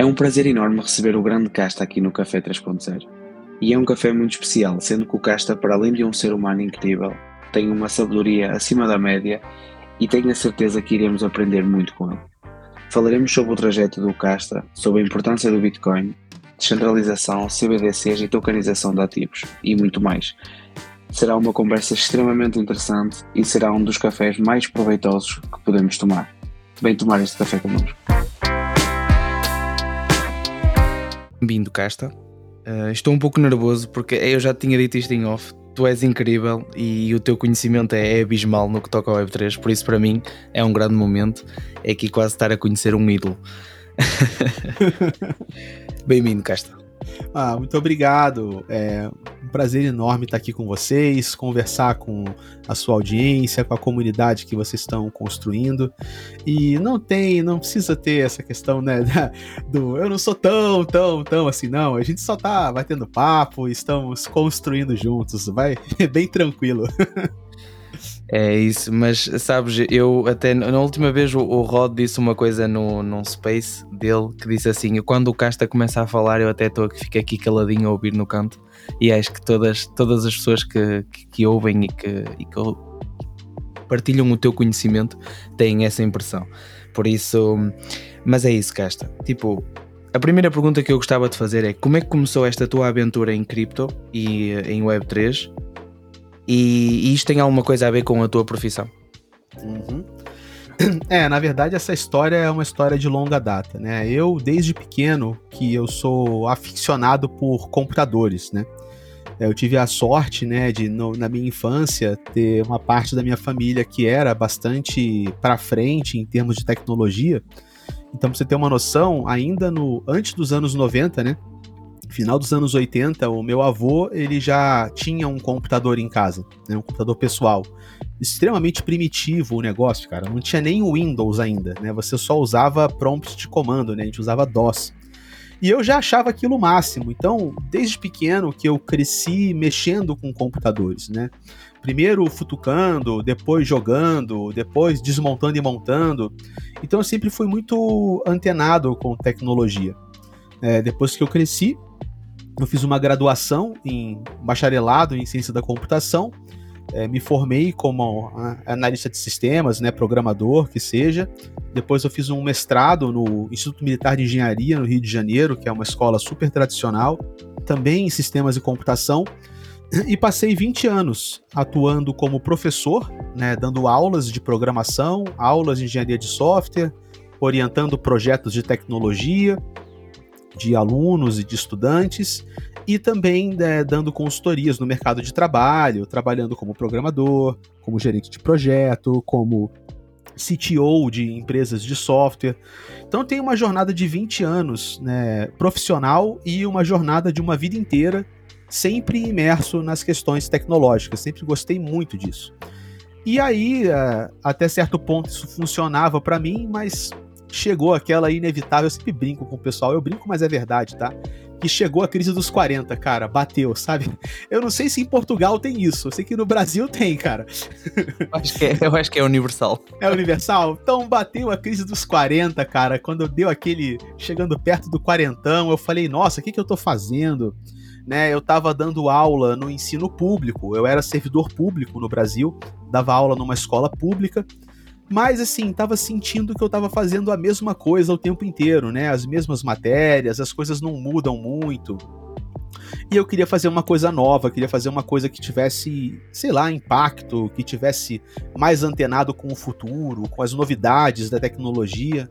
É um prazer enorme receber o grande Casta aqui no Café 3.0. E é um café muito especial, sendo que o Casta, para além de um ser humano incrível, tem uma sabedoria acima da média e tenho a certeza que iremos aprender muito com ele. Falaremos sobre o trajeto do Casta, sobre a importância do Bitcoin, descentralização, CBDCs e tokenização de ativos e muito mais. Será uma conversa extremamente interessante e será um dos cafés mais proveitosos que podemos tomar. Vem tomar este café connosco. Bem-vindo, Casta. Uh, estou um pouco nervoso porque eu já tinha dito isto em off. Tu és incrível e o teu conhecimento é abismal no que toca ao Web3, por isso para mim é um grande momento. É aqui quase estar a conhecer um ídolo. Bem-vindo, Casta. Ah, muito obrigado. É um prazer enorme estar aqui com vocês, conversar com a sua audiência, com a comunidade que vocês estão construindo. E não tem, não precisa ter essa questão, né, do eu não sou tão, tão, tão assim, não. A gente só tá batendo papo, estamos construindo juntos, vai bem tranquilo. É isso, mas sabes, eu até na última vez o, o Rod disse uma coisa no, num space dele que disse assim: quando o Casta começa a falar, eu até estou que fico aqui caladinho a ouvir no canto. E acho que todas, todas as pessoas que, que, que ouvem e que, e que partilham o teu conhecimento têm essa impressão. Por isso, mas é isso, Casta. Tipo, a primeira pergunta que eu gostava de fazer é como é que começou esta tua aventura em cripto e em Web3 e, isto tem alguma coisa a ver com a tua profissão? Uhum. É, na verdade, essa história é uma história de longa data, né? Eu, desde pequeno, que eu sou aficionado por computadores, né? Eu tive a sorte, né, de no, na minha infância ter uma parte da minha família que era bastante para frente em termos de tecnologia. Então, pra você ter uma noção, ainda no antes dos anos 90, né, final dos anos 80, o meu avô ele já tinha um computador em casa, né, um computador pessoal. Extremamente primitivo o negócio, cara. Não tinha nem Windows ainda, né? Você só usava prompts de comando, né? A gente usava DOS. E eu já achava aquilo máximo. Então, desde pequeno que eu cresci mexendo com computadores, né? Primeiro futucando, depois jogando, depois desmontando e montando. Então eu sempre fui muito antenado com tecnologia. É, depois que eu cresci, eu fiz uma graduação em bacharelado em ciência da computação, é, me formei como analista de sistemas, né, programador, que seja. Depois eu fiz um mestrado no Instituto Militar de Engenharia no Rio de Janeiro, que é uma escola super tradicional, também em sistemas de computação. E passei 20 anos atuando como professor, né, dando aulas de programação, aulas de engenharia de software, orientando projetos de tecnologia de alunos e de estudantes, e também né, dando consultorias no mercado de trabalho, trabalhando como programador, como gerente de projeto, como CTO de empresas de software. Então tem uma jornada de 20 anos né, profissional e uma jornada de uma vida inteira sempre imerso nas questões tecnológicas. Sempre gostei muito disso. E aí, é, até certo ponto, isso funcionava para mim, mas chegou aquela inevitável, eu sempre brinco com o pessoal, eu brinco, mas é verdade, tá? Que chegou a crise dos 40, cara, bateu, sabe? Eu não sei se em Portugal tem isso, eu sei que no Brasil tem, cara. Eu acho que é, eu acho que é universal. É universal? Então bateu a crise dos 40, cara, quando deu aquele, chegando perto do quarentão, eu falei, nossa, o que que eu tô fazendo? Né, eu estava dando aula no ensino público, eu era servidor público no Brasil, dava aula numa escola pública, mas assim, tava sentindo que eu tava fazendo a mesma coisa o tempo inteiro, né? As mesmas matérias, as coisas não mudam muito. E eu queria fazer uma coisa nova, queria fazer uma coisa que tivesse, sei lá, impacto, que tivesse mais antenado com o futuro, com as novidades da tecnologia.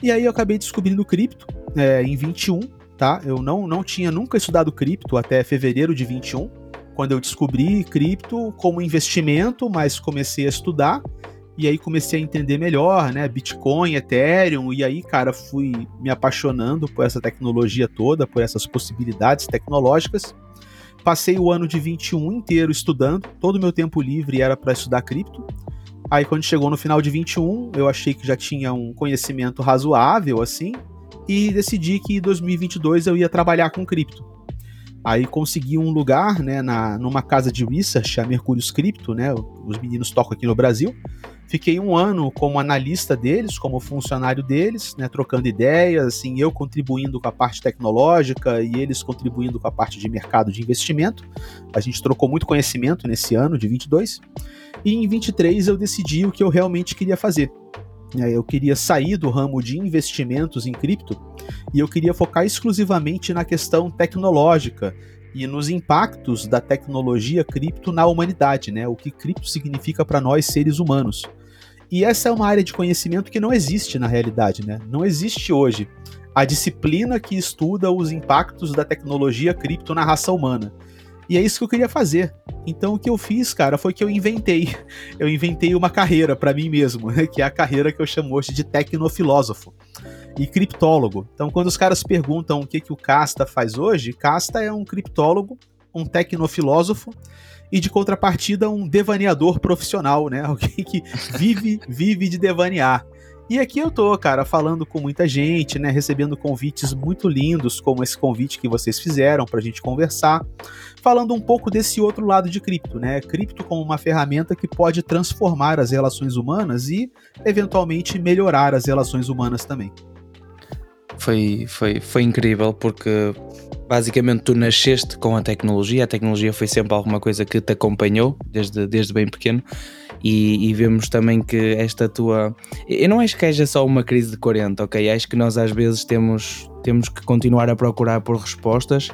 E aí eu acabei descobrindo cripto é, em 21, tá? Eu não, não tinha nunca estudado cripto até fevereiro de 21, quando eu descobri cripto como investimento, mas comecei a estudar e aí comecei a entender melhor, né? Bitcoin, Ethereum, e aí, cara, fui me apaixonando por essa tecnologia toda, por essas possibilidades tecnológicas. Passei o ano de 21 inteiro estudando, todo o meu tempo livre era para estudar cripto. Aí quando chegou no final de 21, eu achei que já tinha um conhecimento razoável assim, e decidi que em 2022 eu ia trabalhar com cripto. Aí consegui um lugar, né, na, numa casa de research, a Mercúrio Cripto, né, os meninos tocam aqui no Brasil, Fiquei um ano como analista deles, como funcionário deles, né, trocando ideias, assim, eu contribuindo com a parte tecnológica e eles contribuindo com a parte de mercado de investimento. A gente trocou muito conhecimento nesse ano de 22. E em 23 eu decidi o que eu realmente queria fazer. É, eu queria sair do ramo de investimentos em cripto e eu queria focar exclusivamente na questão tecnológica e nos impactos da tecnologia cripto na humanidade, né? O que cripto significa para nós seres humanos. E essa é uma área de conhecimento que não existe na realidade, né? Não existe hoje a disciplina que estuda os impactos da tecnologia cripto na raça humana. E é isso que eu queria fazer. Então o que eu fiz, cara, foi que eu inventei. Eu inventei uma carreira para mim mesmo, né? que é a carreira que eu chamo hoje de tecnofilósofo e criptólogo. Então quando os caras perguntam o que, que o Casta faz hoje, Casta é um criptólogo, um tecnofilósofo e de contrapartida um devaneador profissional, né? Alguém que vive, vive de devanear. E aqui eu tô, cara, falando com muita gente, né? Recebendo convites muito lindos, como esse convite que vocês fizeram pra gente conversar, falando um pouco desse outro lado de cripto, né? Cripto como uma ferramenta que pode transformar as relações humanas e, eventualmente, melhorar as relações humanas também. Foi, foi, foi incrível porque basicamente tu nasceste com a tecnologia, a tecnologia foi sempre alguma coisa que te acompanhou desde, desde bem pequeno e, e, vemos também que esta tua. Eu não acho que seja só uma crise de 40, ok? Acho que nós às vezes temos, temos que continuar a procurar por respostas.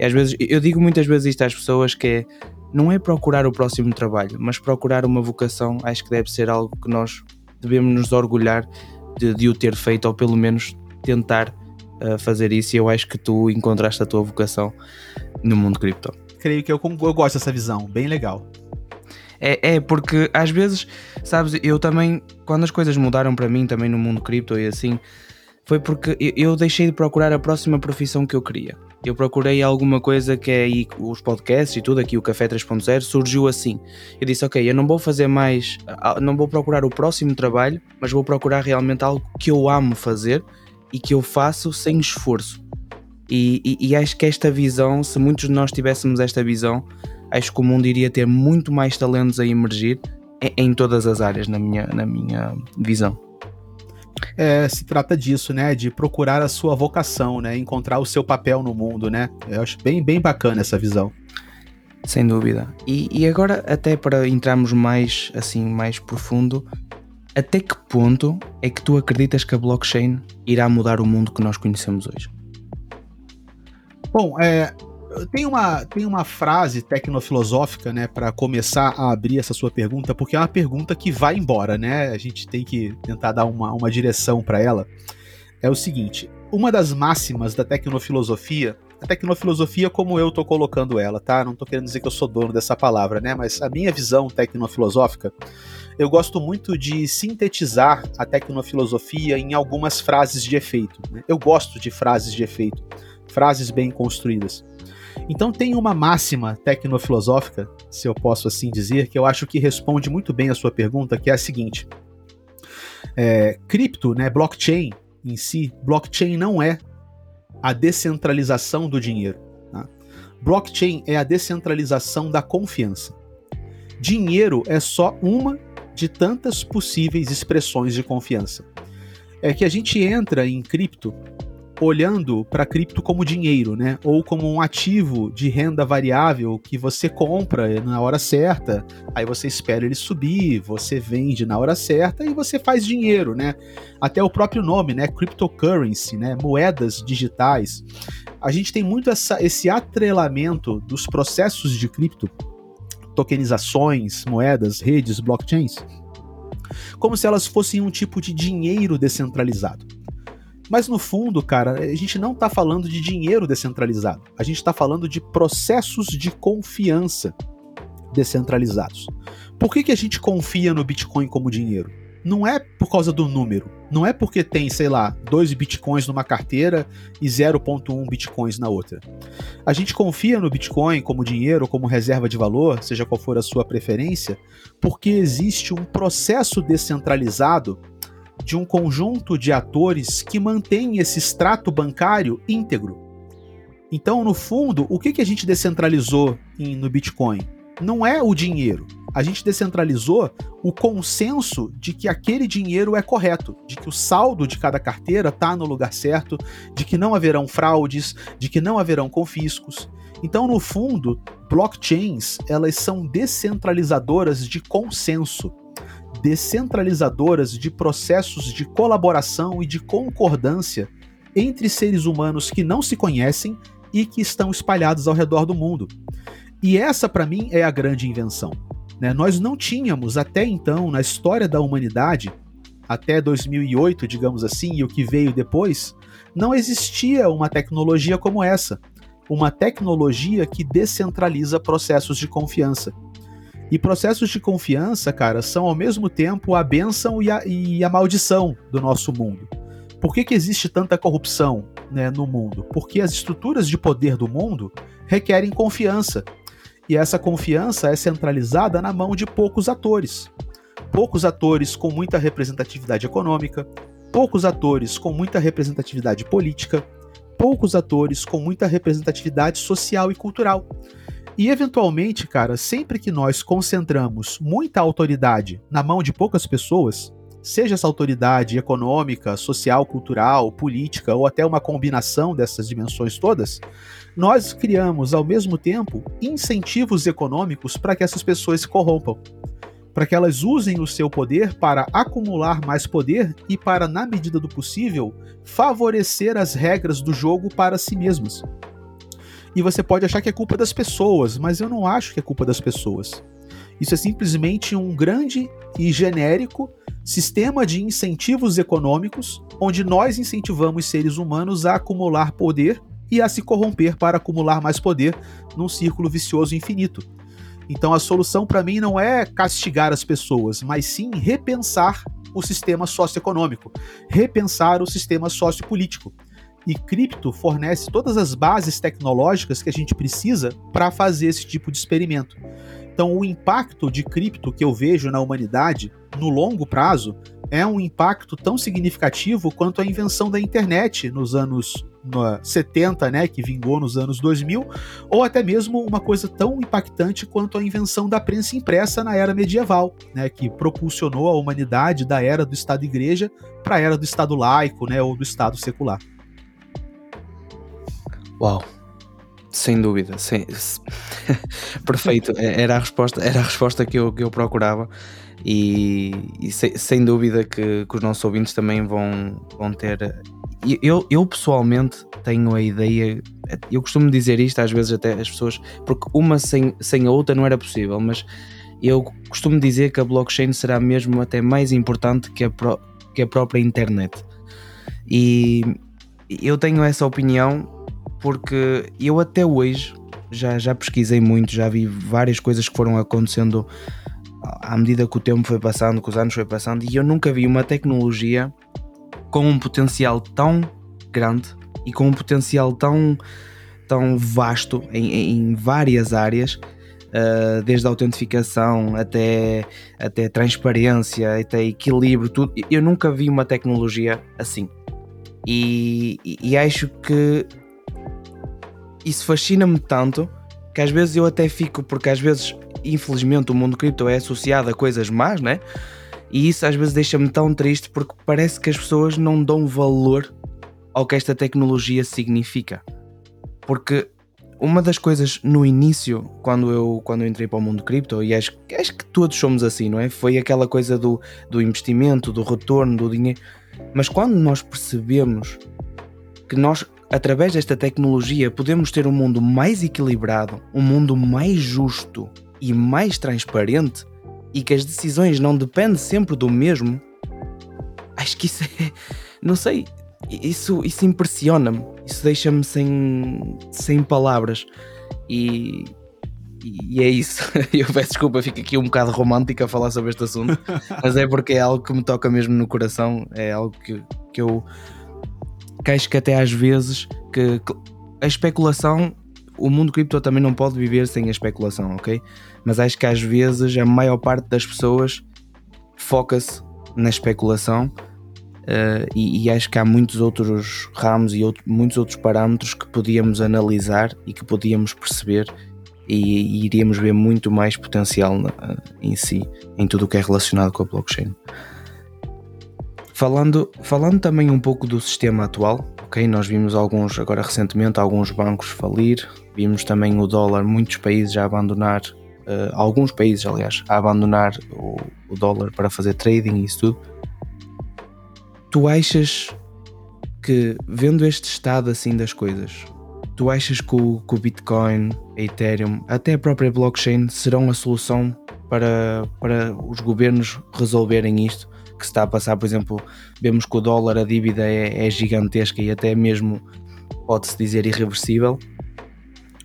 E às vezes, eu digo muitas vezes isto às pessoas que é, não é procurar o próximo trabalho, mas procurar uma vocação. Acho que deve ser algo que nós devemos nos orgulhar de, de o ter feito, ou pelo menos tentar uh, fazer isso. E eu acho que tu encontraste a tua vocação no mundo cripto. Creio que eu, eu gosto dessa visão, bem legal. É, é, porque às vezes, sabes, eu também, quando as coisas mudaram para mim também no mundo cripto e assim, foi porque eu deixei de procurar a próxima profissão que eu queria. Eu procurei alguma coisa que é aí os podcasts e tudo, aqui o Café 3.0 surgiu assim. Eu disse, ok, eu não vou fazer mais, não vou procurar o próximo trabalho, mas vou procurar realmente algo que eu amo fazer e que eu faço sem esforço. E, e, e acho que esta visão, se muitos de nós tivéssemos esta visão, acho que o mundo iria ter muito mais talentos a emergir em, em todas as áreas, na minha, na minha visão. É, se trata disso, né? De procurar a sua vocação, né? Encontrar o seu papel no mundo, né? Eu acho bem, bem bacana essa visão. Sem dúvida. E, e agora, até para entrarmos mais assim, mais profundo, até que ponto é que tu acreditas que a blockchain irá mudar o mundo que nós conhecemos hoje? Bom, é, tem uma, tem uma frase tecnofilosófica, né, para começar a abrir essa sua pergunta, porque é uma pergunta que vai embora, né? A gente tem que tentar dar uma, uma direção para ela. É o seguinte: uma das máximas da tecnofilosofia, a tecnofilosofia como eu tô colocando ela, tá? Não tô querendo dizer que eu sou dono dessa palavra, né? Mas a minha visão tecnofilosófica, eu gosto muito de sintetizar a tecnofilosofia em algumas frases de efeito. Né? Eu gosto de frases de efeito, frases bem construídas. Então tem uma máxima tecnofilosófica, se eu posso assim dizer, que eu acho que responde muito bem a sua pergunta, que é a seguinte: é, cripto, né, blockchain em si, blockchain não é a descentralização do dinheiro. Tá? Blockchain é a descentralização da confiança. Dinheiro é só uma de tantas possíveis expressões de confiança. É que a gente entra em cripto olhando para cripto como dinheiro, né? Ou como um ativo de renda variável que você compra na hora certa, aí você espera ele subir, você vende na hora certa e você faz dinheiro, né? Até o próprio nome, né? Cryptocurrency, né? Moedas digitais. A gente tem muito essa, esse atrelamento dos processos de cripto, tokenizações, moedas, redes, blockchains, como se elas fossem um tipo de dinheiro descentralizado. Mas no fundo, cara, a gente não está falando de dinheiro descentralizado. A gente está falando de processos de confiança descentralizados. Por que, que a gente confia no Bitcoin como dinheiro? Não é por causa do número. Não é porque tem, sei lá, 2 bitcoins numa carteira e 0,1 bitcoins na outra. A gente confia no Bitcoin como dinheiro, como reserva de valor, seja qual for a sua preferência, porque existe um processo descentralizado de um conjunto de atores que mantém esse extrato bancário íntegro. Então, no fundo, o que, a gente descentralizou no Bitcoin? Não é o dinheiro. A gente descentralizou o consenso de que aquele dinheiro é correto, de que o saldo de cada carteira está no lugar certo, de que não haverão fraudes, de que não haverão confiscos. Então, no fundo, blockchains elas são descentralizadoras de consenso, descentralizadoras de processos de colaboração e de concordância entre seres humanos que não se conhecem e que estão espalhados ao redor do mundo. E essa, para mim, é a grande invenção. Né? Nós não tínhamos até então, na história da humanidade, até 2008, digamos assim, e o que veio depois, não existia uma tecnologia como essa. Uma tecnologia que descentraliza processos de confiança. E processos de confiança, cara, são ao mesmo tempo a bênção e a, e a maldição do nosso mundo. Por que, que existe tanta corrupção né, no mundo? Porque as estruturas de poder do mundo requerem confiança. E essa confiança é centralizada na mão de poucos atores. Poucos atores com muita representatividade econômica, poucos atores com muita representatividade política, poucos atores com muita representatividade social e cultural. E eventualmente, cara, sempre que nós concentramos muita autoridade na mão de poucas pessoas, seja essa autoridade econômica, social, cultural, política ou até uma combinação dessas dimensões todas, nós criamos ao mesmo tempo incentivos econômicos para que essas pessoas se corrompam, para que elas usem o seu poder para acumular mais poder e para, na medida do possível, favorecer as regras do jogo para si mesmas. E você pode achar que é culpa das pessoas, mas eu não acho que é culpa das pessoas. Isso é simplesmente um grande e genérico sistema de incentivos econômicos onde nós incentivamos seres humanos a acumular poder e a se corromper para acumular mais poder num círculo vicioso infinito. Então a solução para mim não é castigar as pessoas, mas sim repensar o sistema socioeconômico, repensar o sistema sociopolítico. E cripto fornece todas as bases tecnológicas que a gente precisa para fazer esse tipo de experimento. Então, o impacto de cripto que eu vejo na humanidade no longo prazo é um impacto tão significativo quanto a invenção da internet nos anos 70, né, que vingou nos anos 2000, ou até mesmo uma coisa tão impactante quanto a invenção da prensa impressa na era medieval, né, que propulsionou a humanidade da era do Estado-Igreja para a era do Estado laico, né, ou do Estado secular. Uau, sem dúvida, sem... perfeito. É, era a resposta, era a resposta que eu, que eu procurava e, e sem, sem, dúvida que, que, os nossos ouvintes também vão, vão ter. Eu, eu pessoalmente tenho a ideia, eu costumo dizer isto às vezes até as pessoas, porque uma sem, sem a outra não era possível, mas eu costumo dizer que a blockchain será mesmo até mais importante que a, pro, que a própria internet. E eu tenho essa opinião porque eu até hoje já, já pesquisei muito, já vi várias coisas que foram acontecendo à medida que o tempo foi passando, que os anos foi passando, e eu nunca vi uma tecnologia com um potencial tão grande e com um potencial tão, tão vasto em, em várias áreas, uh, desde a autentificação até, até transparência, até equilíbrio, tudo. Eu nunca vi uma tecnologia assim. E, e acho que isso fascina-me tanto que às vezes eu até fico, porque às vezes, infelizmente, o mundo cripto é associado a coisas más, né? E isso às vezes deixa-me tão triste porque parece que as pessoas não dão valor ao que esta tecnologia significa. Porque uma das coisas no início, quando eu, quando eu entrei para o mundo cripto, e acho, acho que todos somos assim, não é? Foi aquela coisa do, do investimento, do retorno, do dinheiro. Mas quando nós percebemos que nós através desta tecnologia, podemos ter um mundo mais equilibrado, um mundo mais justo e mais transparente e que as decisões não dependem sempre do mesmo, acho que isso é. Não sei. Isso, isso impressiona-me. Isso deixa-me sem, sem palavras. E, e é isso. Eu peço desculpa, fico aqui um bocado romântico a falar sobre este assunto, mas é porque é algo que me toca mesmo no coração. É algo que, que eu que acho que até às vezes que, que a especulação, o mundo cripto também não pode viver sem a especulação, ok? Mas acho que às vezes a maior parte das pessoas foca-se na especulação uh, e, e, acho que há muitos outros ramos e outro, muitos outros parâmetros que podíamos analisar e que podíamos perceber e, e iríamos ver muito mais potencial na, em si, em tudo o que é relacionado com a blockchain. Falando, falando também um pouco do sistema atual, ok? Nós vimos alguns, agora recentemente, alguns bancos falir, vimos também o dólar, muitos países a abandonar, uh, alguns países, aliás, a abandonar o, o dólar para fazer trading e isso tudo. Tu achas que, vendo este estado assim das coisas, tu achas que o, que o Bitcoin, a Ethereum, até a própria blockchain serão a solução para, para os governos resolverem isto? que se está a passar, por exemplo, vemos que o dólar, a dívida é, é gigantesca e até mesmo pode-se dizer irreversível.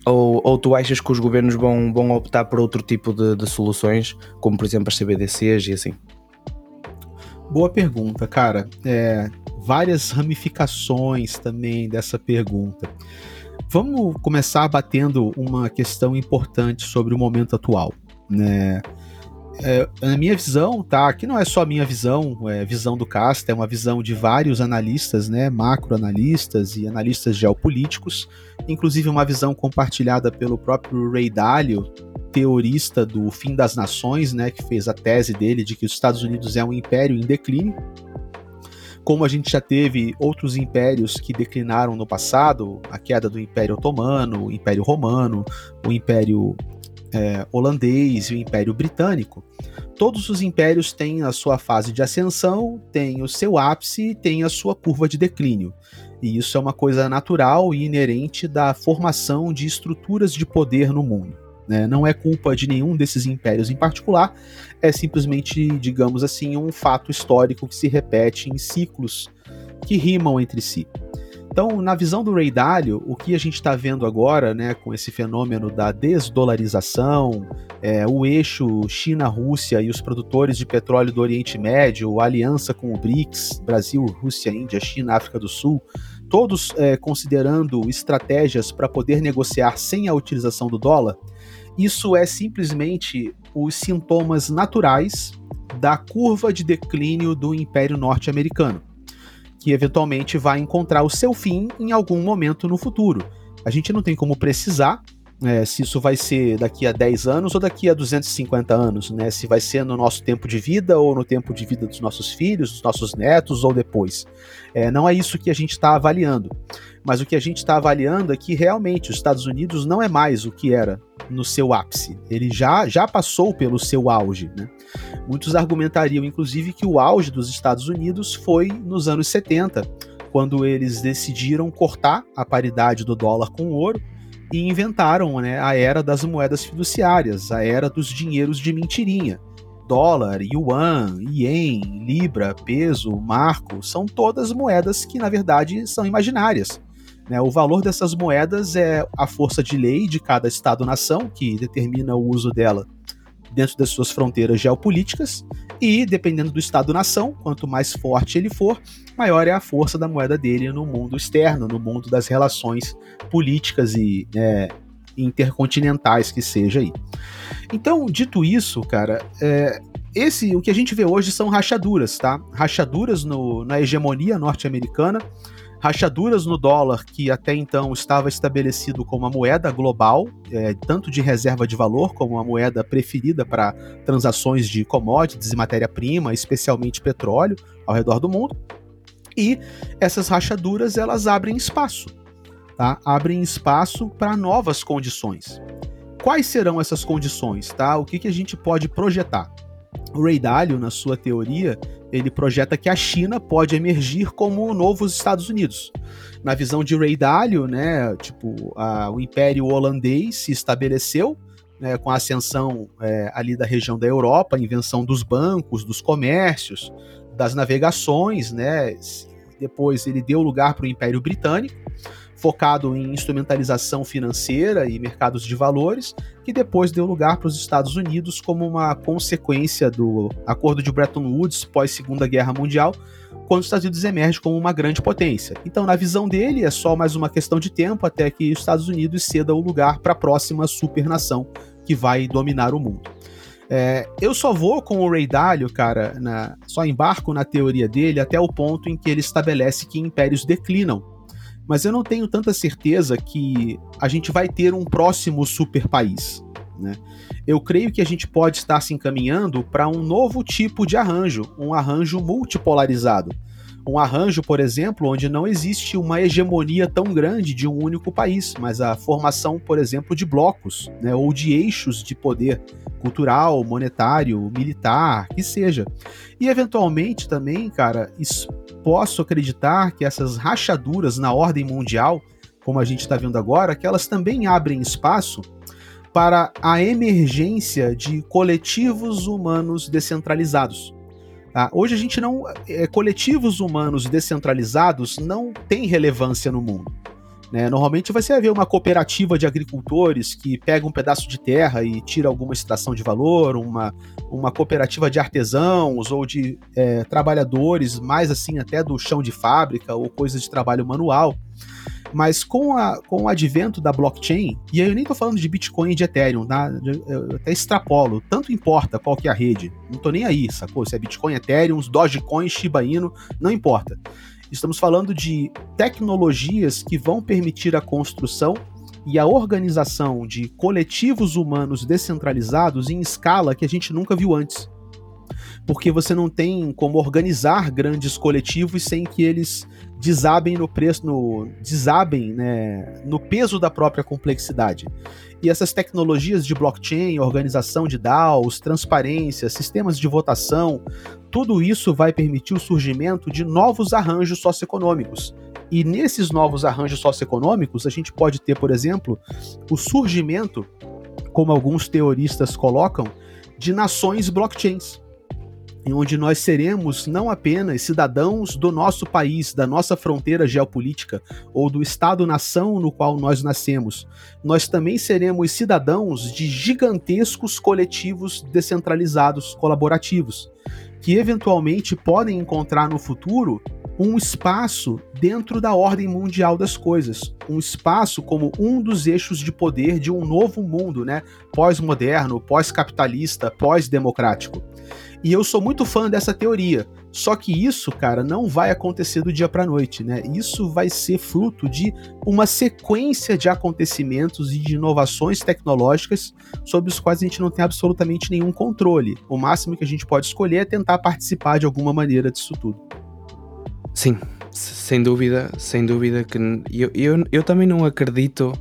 Ou, ou tu achas que os governos vão, vão optar por outro tipo de, de soluções, como por exemplo as CBDCs e assim? Boa pergunta, cara. É, várias ramificações também dessa pergunta. Vamos começar batendo uma questão importante sobre o momento atual. Né? É, na minha visão, tá? Que não é só a minha visão, é visão do Casta, é uma visão de vários analistas, né? Macroanalistas e analistas geopolíticos, inclusive uma visão compartilhada pelo próprio Ray Dalio, teorista do fim das nações, né? Que fez a tese dele de que os Estados Unidos é um império em declínio. Como a gente já teve outros impérios que declinaram no passado, a queda do Império Otomano, o Império Romano, o Império é, holandês e o Império Britânico, todos os impérios têm a sua fase de ascensão, têm o seu ápice e têm a sua curva de declínio. E isso é uma coisa natural e inerente da formação de estruturas de poder no mundo. Né? Não é culpa de nenhum desses impérios em particular, é simplesmente, digamos assim, um fato histórico que se repete em ciclos que rimam entre si. Então, na visão do Ray Dalio, o que a gente está vendo agora, né, com esse fenômeno da desdolarização, é, o eixo China-Rússia e os produtores de petróleo do Oriente Médio, a aliança com o BRICS, Brasil, Rússia, Índia, China, África do Sul, todos é, considerando estratégias para poder negociar sem a utilização do dólar, isso é simplesmente os sintomas naturais da curva de declínio do Império Norte-Americano que eventualmente vai encontrar o seu fim em algum momento no futuro. A gente não tem como precisar é, se isso vai ser daqui a 10 anos ou daqui a 250 anos, né? Se vai ser no nosso tempo de vida ou no tempo de vida dos nossos filhos, dos nossos netos ou depois. É, não é isso que a gente está avaliando. Mas o que a gente está avaliando é que realmente os Estados Unidos não é mais o que era no seu ápice. Ele já, já passou pelo seu auge. Né? Muitos argumentariam, inclusive, que o auge dos Estados Unidos foi nos anos 70, quando eles decidiram cortar a paridade do dólar com o ouro e inventaram né, a era das moedas fiduciárias, a era dos dinheiros de mentirinha. Dólar, yuan, ien, libra, peso, marco, são todas moedas que na verdade são imaginárias. Né? O valor dessas moedas é a força de lei de cada Estado-nação, que determina o uso dela dentro das suas fronteiras geopolíticas, e dependendo do Estado-nação, quanto mais forte ele for, maior é a força da moeda dele no mundo externo, no mundo das relações políticas e é, intercontinentais que seja aí. Então, dito isso, cara, é, esse o que a gente vê hoje são rachaduras, tá? Rachaduras no, na hegemonia norte-americana, rachaduras no dólar que até então estava estabelecido como a moeda global, é, tanto de reserva de valor como a moeda preferida para transações de commodities e matéria-prima, especialmente petróleo, ao redor do mundo. E essas rachaduras elas abrem espaço, tá? Abrem espaço para novas condições. Quais serão essas condições, tá? O que, que a gente pode projetar? O Ray Dalio, na sua teoria, ele projeta que a China pode emergir como o novo Estados Unidos. Na visão de Ray Dalio, né, tipo, a, o Império Holandês se estabeleceu né, com a ascensão é, ali da região da Europa, a invenção dos bancos, dos comércios, das navegações, né? Depois ele deu lugar para o Império Britânico, focado em instrumentalização financeira e mercados de valores, que depois deu lugar para os Estados Unidos como uma consequência do Acordo de Bretton Woods pós Segunda Guerra Mundial, quando os Estados Unidos emerge como uma grande potência. Então, na visão dele, é só mais uma questão de tempo até que os Estados Unidos ceda o lugar para a próxima supernação que vai dominar o mundo. É, eu só vou com o Ray Dalio, cara, na, só embarco na teoria dele até o ponto em que ele estabelece que impérios declinam mas eu não tenho tanta certeza que a gente vai ter um próximo super país. Né? Eu creio que a gente pode estar se encaminhando para um novo tipo de arranjo, um arranjo multipolarizado. Um arranjo, por exemplo, onde não existe uma hegemonia tão grande de um único país, mas a formação, por exemplo, de blocos, né, ou de eixos de poder cultural, monetário, militar, que seja. E eventualmente também, cara, posso acreditar que essas rachaduras na ordem mundial, como a gente está vendo agora, que elas também abrem espaço para a emergência de coletivos humanos descentralizados. Tá? Hoje a gente não. É, coletivos humanos descentralizados não tem relevância no mundo. Né? Normalmente você ver uma cooperativa de agricultores que pega um pedaço de terra e tira alguma extração de valor, uma, uma cooperativa de artesãos ou de é, trabalhadores, mais assim até do chão de fábrica ou coisas de trabalho manual. Mas com, a, com o advento da blockchain, e aí eu nem estou falando de Bitcoin e de Ethereum, tá? eu até extrapolo, tanto importa qual que é a rede, não estou nem aí, sacou? Se é Bitcoin, Ethereum, Dogecoin, Shiba Inu, não importa. Estamos falando de tecnologias que vão permitir a construção e a organização de coletivos humanos descentralizados em escala que a gente nunca viu antes. Porque você não tem como organizar grandes coletivos sem que eles desabem no preço, no desabem, né, no peso da própria complexidade. E essas tecnologias de blockchain, organização de DAOs, transparência, sistemas de votação, tudo isso vai permitir o surgimento de novos arranjos socioeconômicos. E nesses novos arranjos socioeconômicos, a gente pode ter, por exemplo, o surgimento, como alguns teoristas colocam, de nações blockchains em onde nós seremos não apenas cidadãos do nosso país, da nossa fronteira geopolítica ou do Estado-nação no qual nós nascemos, nós também seremos cidadãos de gigantescos coletivos descentralizados colaborativos, que eventualmente podem encontrar no futuro um espaço dentro da ordem mundial das coisas, um espaço como um dos eixos de poder de um novo mundo, né? Pós-moderno, pós-capitalista, pós-democrático. E eu sou muito fã dessa teoria. Só que isso, cara, não vai acontecer do dia para noite, né? Isso vai ser fruto de uma sequência de acontecimentos e de inovações tecnológicas sobre os quais a gente não tem absolutamente nenhum controle. O máximo que a gente pode escolher é tentar participar de alguma maneira disso tudo. Sim, sem dúvida, sem dúvida que eu, eu, eu também não acredito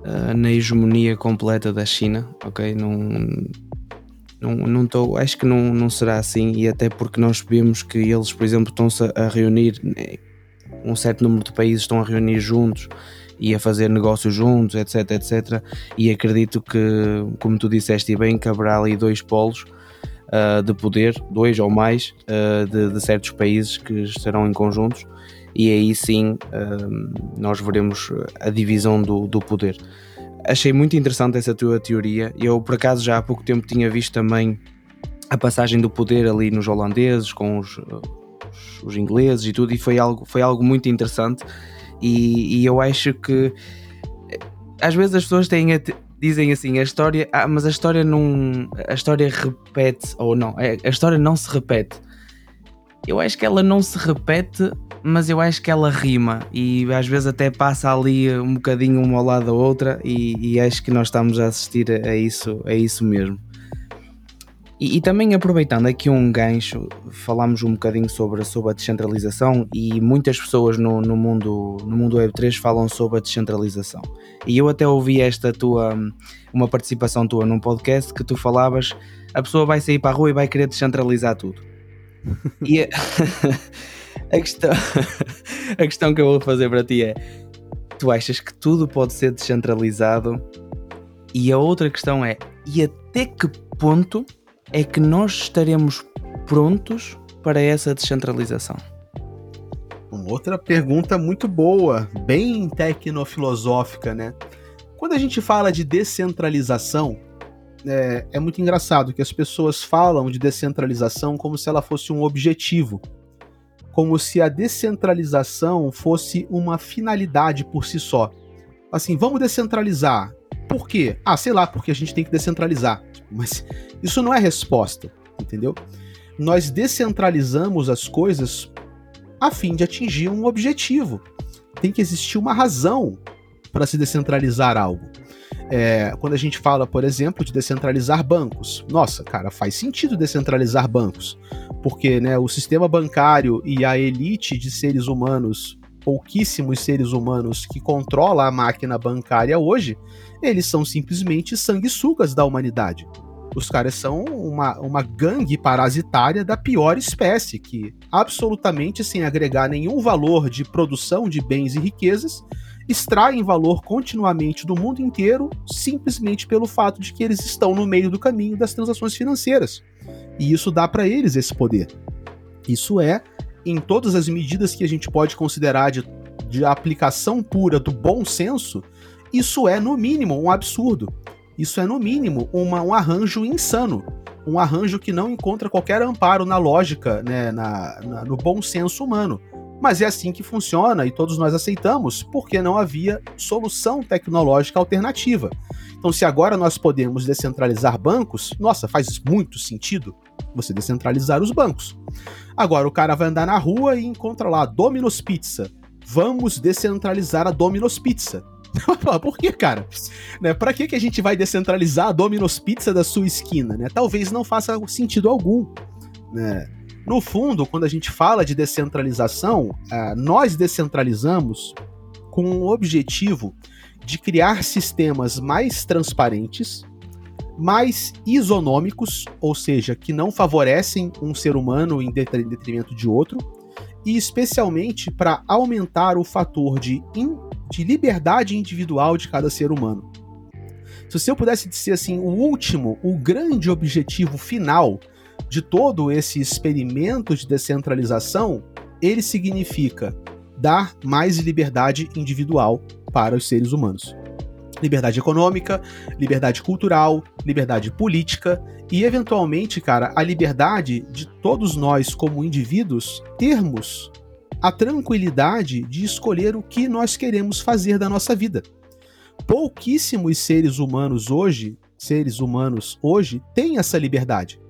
uh, na hegemonia completa da China, ok? Não não, não acho que não, não será assim, e até porque nós vemos que eles, por exemplo, estão-se a reunir, né, um certo número de países estão a reunir juntos e a fazer negócios juntos, etc, etc. E acredito que, como tu disseste bem, que haverá ali dois polos uh, de poder, dois ou mais, uh, de, de, certos países que estarão em conjuntos, e aí sim uh, nós veremos a divisão do, do poder achei muito interessante essa tua teoria. Eu, por acaso, já há pouco tempo tinha visto também a passagem do poder ali nos holandeses, com os, os, os ingleses e tudo, e foi algo, foi algo muito interessante. E, e, eu acho que às vezes as pessoas têm a, dizem assim a história, ah, mas a história não, a história repete ou não, é, a história não se repete. Eu acho que ela não se repete mas eu acho que ela rima e às vezes até passa ali um bocadinho uma ao lado da outra e, e acho que nós estamos a assistir a isso, a isso mesmo. E, e, também aproveitando aqui um gancho, falámos um bocadinho sobre, sobre a descentralização e muitas pessoas no, no, mundo, no mundo Web3 falam sobre a descentralização. E eu até ouvi esta tua, uma participação tua num podcast que tu falavas, a pessoa vai sair para a rua e vai querer descentralizar tudo. E, A questão, a questão que eu vou fazer para ti é: tu achas que tudo pode ser descentralizado? E a outra questão é: e até que ponto é que nós estaremos prontos para essa descentralização? Outra pergunta muito boa, bem tecnofilosófica, né? Quando a gente fala de descentralização, é, é, muito engraçado que as pessoas falam de descentralização como se ela fosse um objetivo como se a descentralização fosse uma finalidade por si só. Assim, vamos descentralizar. Por quê? Ah, sei lá, porque a gente tem que descentralizar. Mas isso não é resposta, entendeu? Nós descentralizamos as coisas a fim de atingir um objetivo. tem que existir uma razão para se descentralizar algo. É, quando a gente fala, por exemplo, de descentralizar bancos, nossa, cara, faz sentido descentralizar bancos, porque né, o sistema bancário e a elite de seres humanos, pouquíssimos seres humanos que controla a máquina bancária hoje, eles são simplesmente sanguessugas da humanidade. Os caras são uma, uma gangue parasitária da pior espécie, que absolutamente sem agregar nenhum valor de produção de bens e riquezas, extraem valor continuamente do mundo inteiro simplesmente pelo fato de que eles estão no meio do caminho das transações financeiras. E isso dá para eles esse poder. Isso é, em todas as medidas que a gente pode considerar de, de aplicação pura do bom senso, isso é, no mínimo, um absurdo. Isso é, no mínimo, uma, um arranjo insano. Um arranjo que não encontra qualquer amparo na lógica, né, na, na, no bom senso humano. Mas é assim que funciona e todos nós aceitamos, porque não havia solução tecnológica alternativa. Então, se agora nós podemos descentralizar bancos, nossa, faz muito sentido você descentralizar os bancos. Agora, o cara vai andar na rua e encontra lá Domino's Pizza. Vamos descentralizar a Domino's Pizza. Por que, cara? Né, pra que, que a gente vai descentralizar a Domino's Pizza da sua esquina? Né? Talvez não faça sentido algum. Né? No fundo, quando a gente fala de descentralização, uh, nós descentralizamos com o objetivo de criar sistemas mais transparentes, mais isonômicos, ou seja, que não favorecem um ser humano em detrimento de outro, e especialmente para aumentar o fator de in de liberdade individual de cada ser humano. Se eu pudesse dizer assim, o último, o grande objetivo final de todo esse experimento de descentralização, ele significa dar mais liberdade individual para os seres humanos. Liberdade econômica, liberdade cultural, liberdade política e, eventualmente, cara, a liberdade de todos nós, como indivíduos, termos a tranquilidade de escolher o que nós queremos fazer da nossa vida. Pouquíssimos seres humanos hoje, seres humanos hoje, têm essa liberdade.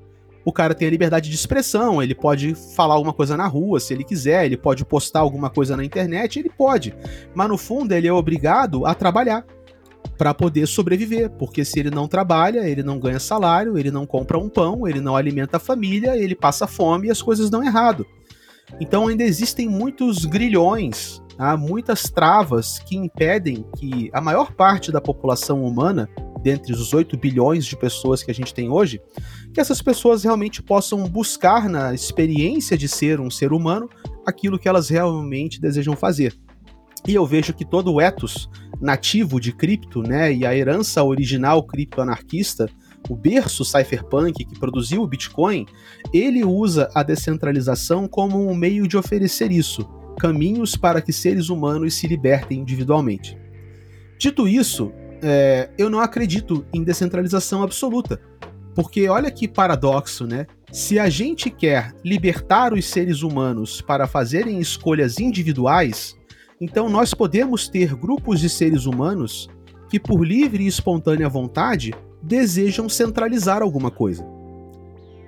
O cara tem a liberdade de expressão, ele pode falar alguma coisa na rua se ele quiser, ele pode postar alguma coisa na internet, ele pode. Mas no fundo ele é obrigado a trabalhar para poder sobreviver, porque se ele não trabalha, ele não ganha salário, ele não compra um pão, ele não alimenta a família, ele passa fome e as coisas dão errado. Então ainda existem muitos grilhões, tá? muitas travas que impedem que a maior parte da população humana, dentre os 8 bilhões de pessoas que a gente tem hoje, que essas pessoas realmente possam buscar na experiência de ser um ser humano aquilo que elas realmente desejam fazer. E eu vejo que todo o ethos nativo de cripto, né, e a herança original criptoanarquista o berço cypherpunk que produziu o Bitcoin, ele usa a descentralização como um meio de oferecer isso, caminhos para que seres humanos se libertem individualmente. Dito isso, é, eu não acredito em descentralização absoluta, porque olha que paradoxo, né? Se a gente quer libertar os seres humanos para fazerem escolhas individuais, então nós podemos ter grupos de seres humanos que, por livre e espontânea vontade, desejam centralizar alguma coisa.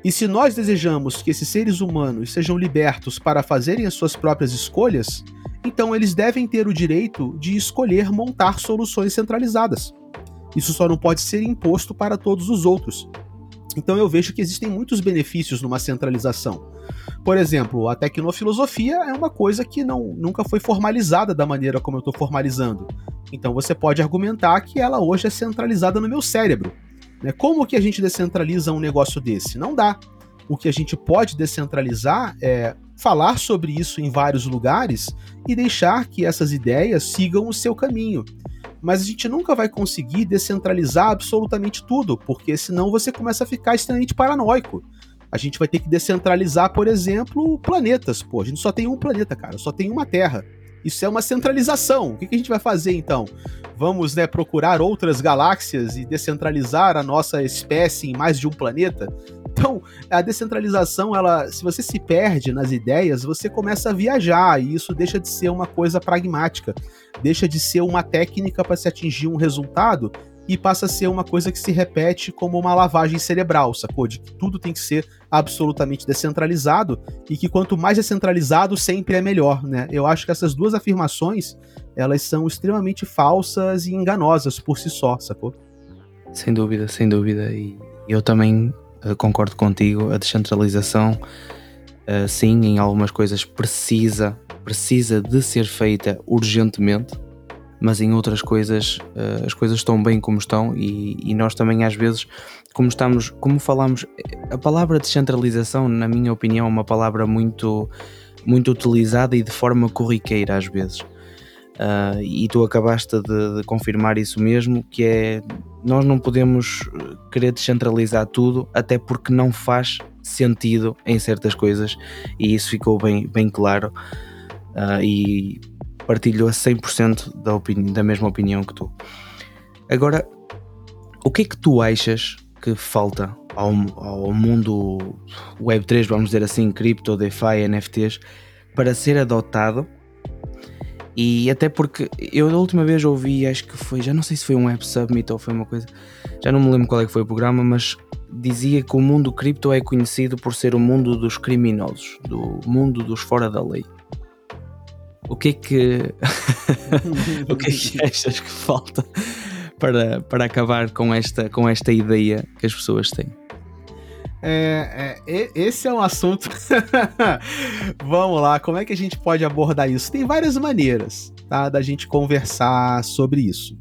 E se nós desejamos que esses seres humanos sejam libertos para fazerem as suas próprias escolhas, então eles devem ter o direito de escolher montar soluções centralizadas. Isso só não pode ser imposto para todos os outros. Então eu vejo que existem muitos benefícios numa centralização. Por exemplo, a tecnofilosofia é uma coisa que não, nunca foi formalizada da maneira como eu estou formalizando. Então você pode argumentar que ela hoje é centralizada no meu cérebro. Né? Como que a gente descentraliza um negócio desse? Não dá. O que a gente pode descentralizar é falar sobre isso em vários lugares e deixar que essas ideias sigam o seu caminho. Mas a gente nunca vai conseguir descentralizar absolutamente tudo, porque senão você começa a ficar extremamente paranoico. A gente vai ter que descentralizar, por exemplo, planetas. Pô, a gente só tem um planeta, cara, só tem uma Terra. Isso é uma centralização. O que a gente vai fazer então? Vamos né, procurar outras galáxias e descentralizar a nossa espécie em mais de um planeta? Então, a descentralização, ela, se você se perde nas ideias, você começa a viajar e isso deixa de ser uma coisa pragmática, deixa de ser uma técnica para se atingir um resultado e passa a ser uma coisa que se repete como uma lavagem cerebral, sacou? De que tudo tem que ser absolutamente descentralizado e que quanto mais descentralizado sempre é melhor, né? Eu acho que essas duas afirmações, elas são extremamente falsas e enganosas por si só, sacou? Sem dúvida, sem dúvida. E eu também uh, concordo contigo, a descentralização, uh, sim, em algumas coisas precisa, precisa de ser feita urgentemente, mas em outras coisas uh, as coisas estão bem como estão e, e, nós também às vezes como estamos como falamos a palavra descentralização na minha opinião é uma palavra muito muito utilizada e de forma corriqueira às vezes. Uh, e tu acabaste de, de, confirmar isso mesmo que é nós não podemos querer descentralizar tudo até porque não faz sentido em certas coisas e isso ficou bem bem claro. Uh, e partilho a 100% da, opini da mesma opinião que tu. Agora, o que é que tu achas que falta ao, ao mundo Web3, vamos dizer assim, cripto, DeFi, NFTs, para ser adotado? E até porque eu da última vez ouvi, acho que foi, já não sei se foi um Web Summit ou foi uma coisa, já não me lembro qual é que foi o programa, mas dizia que o mundo cripto é conhecido por ser o mundo dos criminosos, do mundo dos fora da lei. O que é que o que é que achas que falta para, para acabar com esta, com esta ideia que as pessoas têm? É, é, esse é um assunto. Vamos lá, como é que a gente pode abordar isso? Tem várias maneiras tá, da gente conversar sobre isso.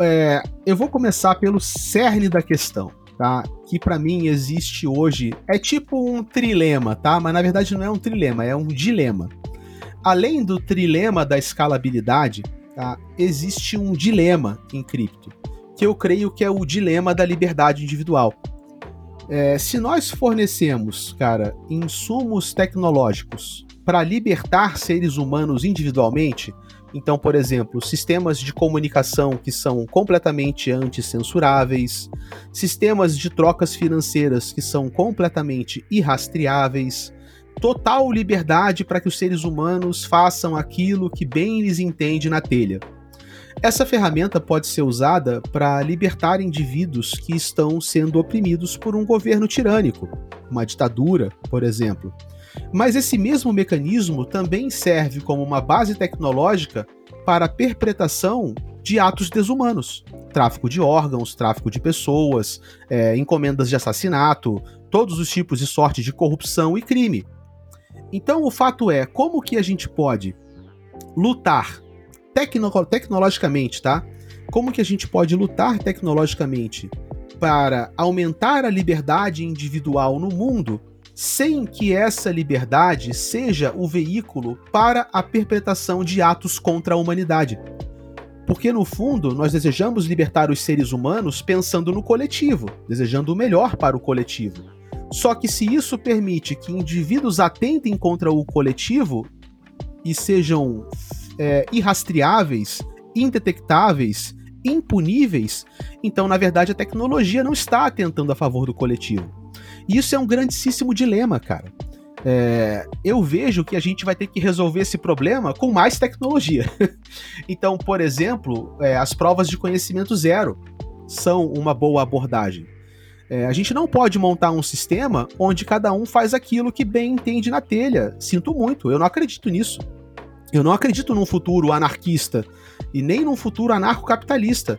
É, eu vou começar pelo cerne da questão, tá? Que para mim existe hoje é tipo um trilema, tá? Mas na verdade não é um trilema, é um dilema além do trilema da escalabilidade, tá, existe um dilema em cripto, que eu creio que é o dilema da liberdade individual. É, se nós fornecemos, cara, insumos tecnológicos para libertar seres humanos individualmente, então, por exemplo, sistemas de comunicação que são completamente antiscensuráveis, sistemas de trocas financeiras que são completamente irrastreáveis, total liberdade para que os seres humanos façam aquilo que bem lhes entende na telha. Essa ferramenta pode ser usada para libertar indivíduos que estão sendo oprimidos por um governo tirânico, uma ditadura, por exemplo. Mas esse mesmo mecanismo também serve como uma base tecnológica para a perpetração de atos desumanos. Tráfico de órgãos, tráfico de pessoas, é, encomendas de assassinato, todos os tipos de sorte de corrupção e crime. Então o fato é, como que a gente pode lutar tecno tecnologicamente, tá? Como que a gente pode lutar tecnologicamente para aumentar a liberdade individual no mundo sem que essa liberdade seja o veículo para a perpetração de atos contra a humanidade? Porque no fundo, nós desejamos libertar os seres humanos pensando no coletivo, desejando o melhor para o coletivo. Só que se isso permite que indivíduos atentem contra o coletivo e sejam é, irrastreáveis, indetectáveis, impuníveis, então na verdade a tecnologia não está atentando a favor do coletivo. E isso é um grandíssimo dilema, cara. É, eu vejo que a gente vai ter que resolver esse problema com mais tecnologia. então, por exemplo, é, as provas de conhecimento zero são uma boa abordagem. É, a gente não pode montar um sistema onde cada um faz aquilo que bem entende na telha. Sinto muito, eu não acredito nisso. Eu não acredito num futuro anarquista e nem num futuro anarcocapitalista.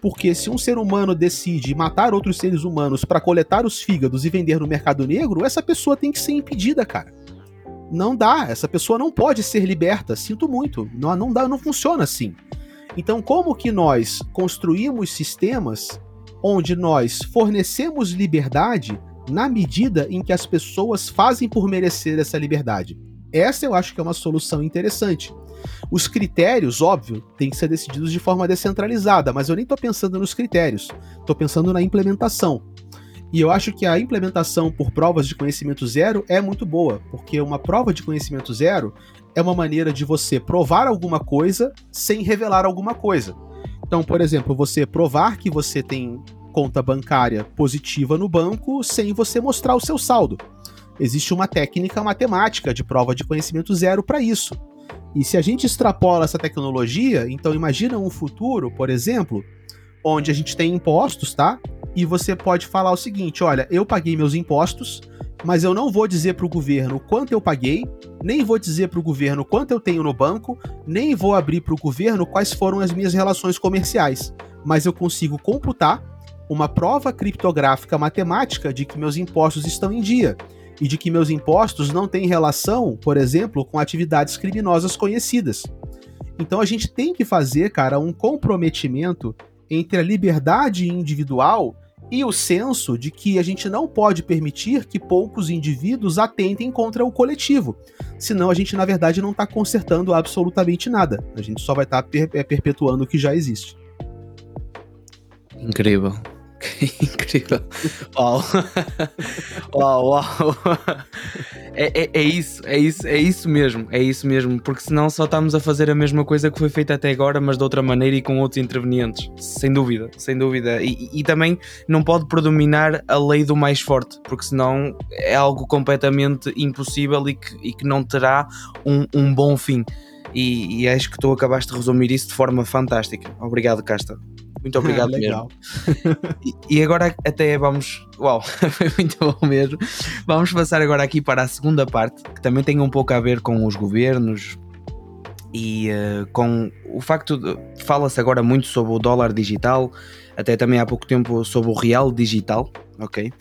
Porque se um ser humano decide matar outros seres humanos para coletar os fígados e vender no mercado negro, essa pessoa tem que ser impedida, cara. Não dá, essa pessoa não pode ser liberta. Sinto muito, não, não dá, não funciona assim. Então, como que nós construímos sistemas onde nós fornecemos liberdade na medida em que as pessoas fazem por merecer essa liberdade. Essa eu acho que é uma solução interessante. Os critérios, óbvio, têm que ser decididos de forma descentralizada, mas eu nem estou pensando nos critérios, estou pensando na implementação. E eu acho que a implementação por provas de conhecimento zero é muito boa, porque uma prova de conhecimento zero é uma maneira de você provar alguma coisa sem revelar alguma coisa. Então, por exemplo, você provar que você tem conta bancária positiva no banco sem você mostrar o seu saldo. Existe uma técnica matemática de prova de conhecimento zero para isso. E se a gente extrapola essa tecnologia, então imagina um futuro, por exemplo, onde a gente tem impostos, tá? E você pode falar o seguinte: olha, eu paguei meus impostos, mas eu não vou dizer para o governo quanto eu paguei, nem vou dizer para o governo quanto eu tenho no banco, nem vou abrir para o governo quais foram as minhas relações comerciais, mas eu consigo computar uma prova criptográfica matemática de que meus impostos estão em dia e de que meus impostos não têm relação, por exemplo, com atividades criminosas conhecidas. Então a gente tem que fazer, cara, um comprometimento entre a liberdade individual e o senso de que a gente não pode permitir que poucos indivíduos atentem contra o coletivo. Senão a gente, na verdade, não está consertando absolutamente nada. A gente só vai estar tá per perpetuando o que já existe. Incrível. Incrível. Uau. uau, uau. É, é, é, isso, é isso, é isso mesmo, é isso mesmo, porque senão só estamos a fazer a mesma coisa que foi feita até agora, mas de outra maneira e com outros intervenientes, sem dúvida, sem dúvida. E, e também não pode predominar a lei do mais forte, porque senão é algo completamente impossível e que, e que não terá um, um bom fim. E, e acho que tu acabaste de resumir isso de forma fantástica. Obrigado, Casta. Muito obrigado ah, mesmo. e, e, agora até vamos. Uau, foi muito bom mesmo. Vamos passar agora aqui para a segunda parte, que também tem um pouco a ver com os governos e uh, com o facto de. Fala-se agora muito sobre o dólar digital, até também há pouco tempo sobre o real digital, ok?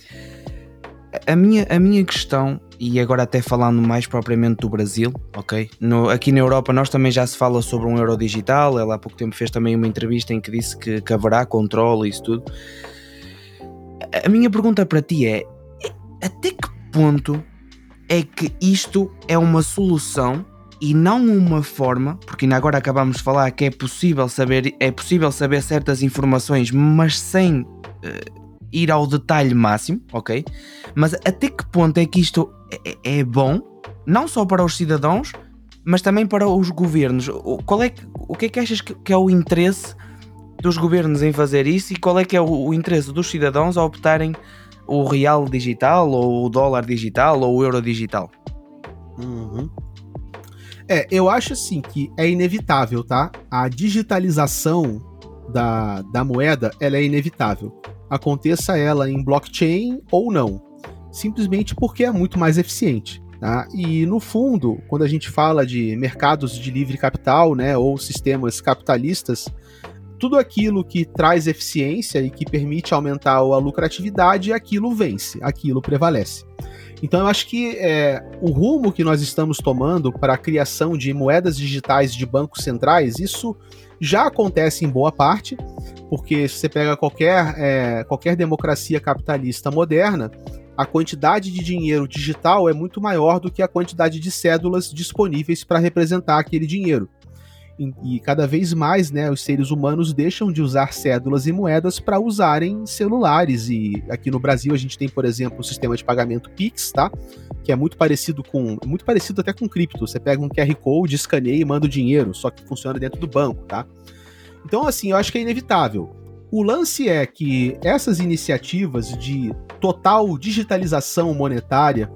A minha, a minha questão e agora até falando mais propriamente do Brasil, ok? No, aqui na Europa nós também já se fala sobre um euro digital, ela há pouco tempo fez também uma entrevista em que disse que, que haverá controle e isso tudo. A minha pergunta para ti é, até que ponto é que isto é uma solução e não uma forma, porque ainda agora acabamos de falar que é possível saber, é possível saber certas informações, mas sem uh, ir ao detalhe máximo, ok? Mas até que ponto é que isto é, é bom, não só para os cidadãos, mas também para os governos? Qual é, o que é que achas que é o interesse dos governos em fazer isso e qual é que é o, interesse dos cidadãos a optarem o real digital ou o dólar digital ou o euro digital? Uhum. É, eu acho assim que é inevitável, tá? A digitalização da, da moeda, ela é inevitável aconteça ela em blockchain ou não, simplesmente porque é muito mais eficiente. Tá? E no fundo, quando a gente fala de mercados de livre capital, né, ou sistemas capitalistas, tudo aquilo que traz eficiência e que permite aumentar a lucratividade, aquilo vence, aquilo prevalece. Então eu acho que é, o rumo que nós estamos tomando para a criação de moedas digitais de bancos centrais, isso já acontece em boa parte, porque se você pega qualquer, é, qualquer democracia capitalista moderna, a quantidade de dinheiro digital é muito maior do que a quantidade de cédulas disponíveis para representar aquele dinheiro. E, e, cada vez mais, né, os seres humanos deixam de usar cédulas e moedas para usarem celulares. E aqui no Brasil a gente tem, por exemplo, o sistema de pagamento Pix, tá? Que é muito parecido com, muito parecido até com cripto. Você pega um QR Code, escaneia e manda o dinheiro, só que funciona dentro do banco, tá? Então, assim, eu acho que é inevitável. O lance é que essas iniciativas de total digitalização monetária,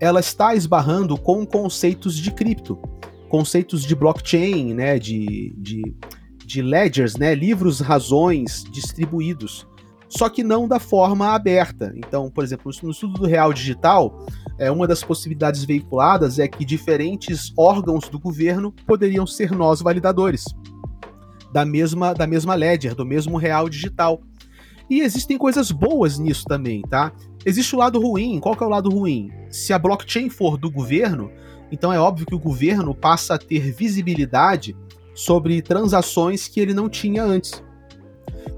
ela está esbarrando com conceitos de cripto, conceitos de blockchain, né, de, de, de ledgers, né, livros razões distribuídos, só que não da forma aberta. Então, por exemplo, no estudo do real digital, é, uma das possibilidades veiculadas é que diferentes órgãos do governo poderiam ser nós validadores da mesma, da mesma ledger, do mesmo real digital. E existem coisas boas nisso também, tá? Existe o lado ruim. Qual que é o lado ruim? Se a blockchain for do governo, então é óbvio que o governo passa a ter visibilidade sobre transações que ele não tinha antes.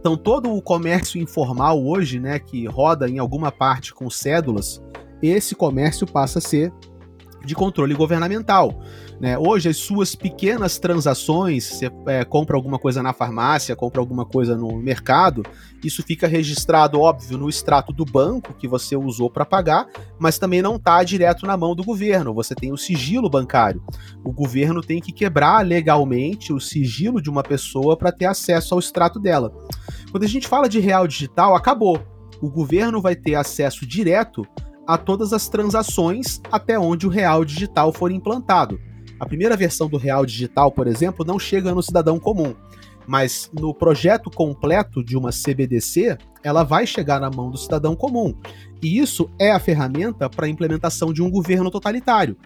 Então todo o comércio informal hoje, né, que roda em alguma parte com cédulas, esse comércio passa a ser de controle governamental. Né? Hoje, as suas pequenas transações, você é, compra alguma coisa na farmácia, compra alguma coisa no mercado, isso fica registrado, óbvio, no extrato do banco que você usou para pagar, mas também não está direto na mão do governo. Você tem o sigilo bancário. O governo tem que quebrar legalmente o sigilo de uma pessoa para ter acesso ao extrato dela. Quando a gente fala de real digital, acabou. O governo vai ter acesso direto a todas as transações até onde o real digital for implantado. A primeira versão do real digital, por exemplo, não chega no cidadão comum. Mas no projeto completo de uma CBDC, ela vai chegar na mão do cidadão comum. E isso é a ferramenta para a implementação de um governo totalitário.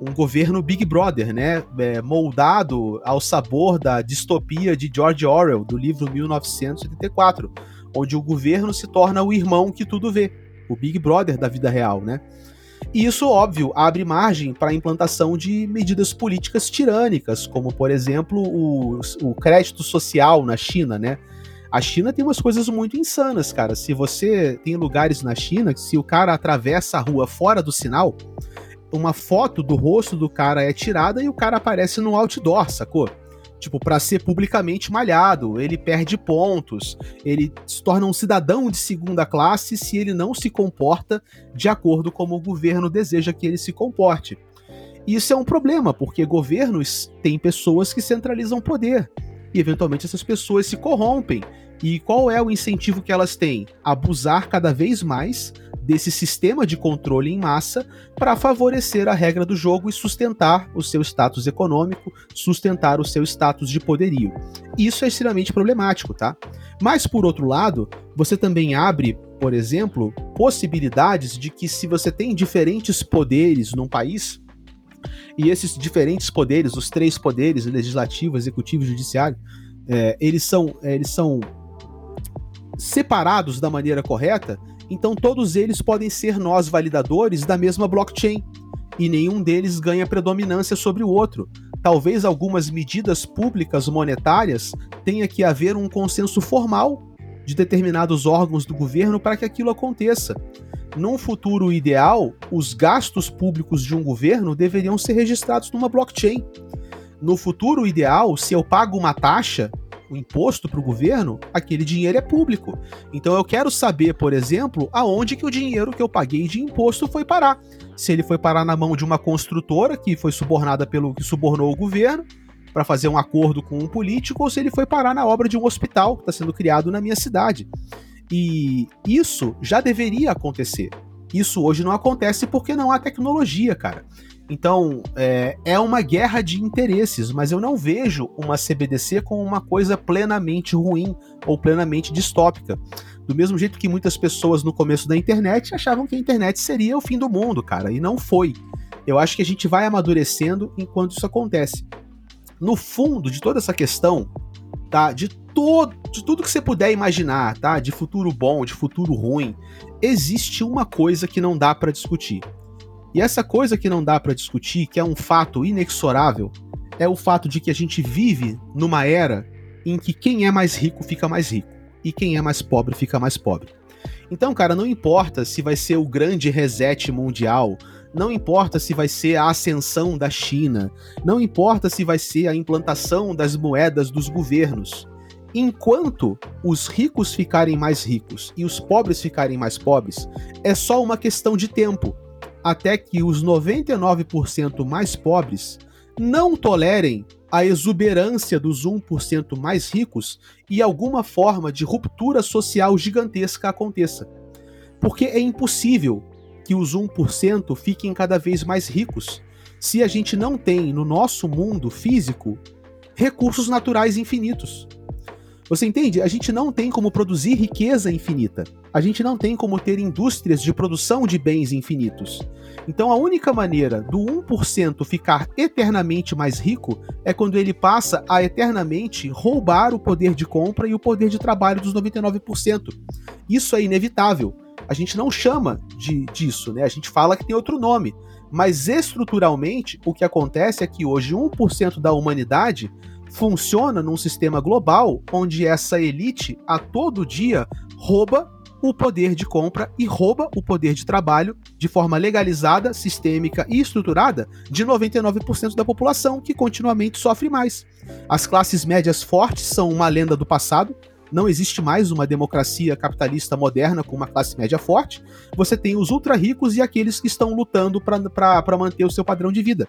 Um governo Big Brother, né? É, moldado ao sabor da distopia de George Orwell, do livro 1984, onde o governo se torna o irmão que tudo vê, o Big Brother da vida real, né? E isso, óbvio, abre margem para a implantação de medidas políticas tirânicas, como, por exemplo, o, o crédito social na China, né? A China tem umas coisas muito insanas, cara. Se você tem lugares na China se o cara atravessa a rua fora do sinal, uma foto do rosto do cara é tirada e o cara aparece no outdoor, sacou? Tipo, para ser publicamente malhado, ele perde pontos, ele se torna um cidadão de segunda classe se ele não se comporta de acordo como o governo deseja que ele se comporte. Isso é um problema, porque governos têm pessoas que centralizam poder e eventualmente essas pessoas se corrompem. E qual é o incentivo que elas têm? Abusar cada vez mais desse sistema de controle em massa para favorecer a regra do jogo e sustentar o seu status econômico, sustentar o seu status de poderio. Isso é extremamente problemático, tá? Mas por outro lado, você também abre, por exemplo, possibilidades de que se você tem diferentes poderes num país, e esses diferentes poderes, os três poderes, legislativo, executivo e judiciário, é, eles, são, eles são separados da maneira correta, então todos eles podem ser nós validadores da mesma blockchain e nenhum deles ganha predominância sobre o outro. Talvez algumas medidas públicas monetárias tenha que haver um consenso formal de determinados órgãos do governo para que aquilo aconteça num futuro ideal, os gastos públicos de um governo deveriam ser registrados numa blockchain. No futuro ideal, se eu pago uma taxa, um imposto para o governo, aquele dinheiro é público. Então eu quero saber, por exemplo, aonde que o dinheiro que eu paguei de imposto foi parar. Se ele foi parar na mão de uma construtora que foi subornada pelo que subornou o governo para fazer um acordo com um político, ou se ele foi parar na obra de um hospital que está sendo criado na minha cidade. E isso já deveria acontecer. Isso hoje não acontece porque não há tecnologia, cara. Então, é, é, uma guerra de interesses, mas eu não vejo uma CBDC como uma coisa plenamente ruim ou plenamente distópica. Do mesmo jeito que muitas pessoas no começo da internet achavam que a internet seria o fim do mundo, cara, e não foi. Eu acho que a gente vai amadurecendo enquanto isso acontece. No fundo de toda essa questão, tá? De todo, de tudo que você puder imaginar, tá? De futuro bom, de futuro ruim, existe uma coisa que não dá para discutir. E essa coisa que não dá para discutir, que é um fato inexorável, é o fato de que a gente vive numa era em que quem é mais rico fica mais rico e quem é mais pobre fica mais pobre. Então, cara, não importa se vai ser o grande reset mundial, não importa se vai ser a ascensão da China, não importa se vai ser a implantação das moedas dos governos. Enquanto os ricos ficarem mais ricos e os pobres ficarem mais pobres, é só uma questão de tempo até que os 99% mais pobres não tolerem a exuberância dos 1% mais ricos e alguma forma de ruptura social gigantesca aconteça. Porque é impossível que os 1% fiquem cada vez mais ricos se a gente não tem no nosso mundo físico recursos naturais infinitos. Você entende? A gente não tem como produzir riqueza infinita. A gente não tem como ter indústrias de produção de bens infinitos. Então a única maneira do 1% ficar eternamente mais rico é quando ele passa a eternamente roubar o poder de compra e o poder de trabalho dos 99%. Isso é inevitável. A gente não chama de, disso, né? A gente fala que tem outro nome. Mas estruturalmente, o que acontece é que hoje 1% da humanidade funciona num sistema global onde essa elite a todo dia rouba o poder de compra e rouba o poder de trabalho de forma legalizada, sistêmica e estruturada de 99% da população que continuamente sofre mais. As classes médias fortes são uma lenda do passado, não existe mais uma democracia capitalista moderna com uma classe média forte. Você tem os ultra ricos e aqueles que estão lutando para manter o seu padrão de vida.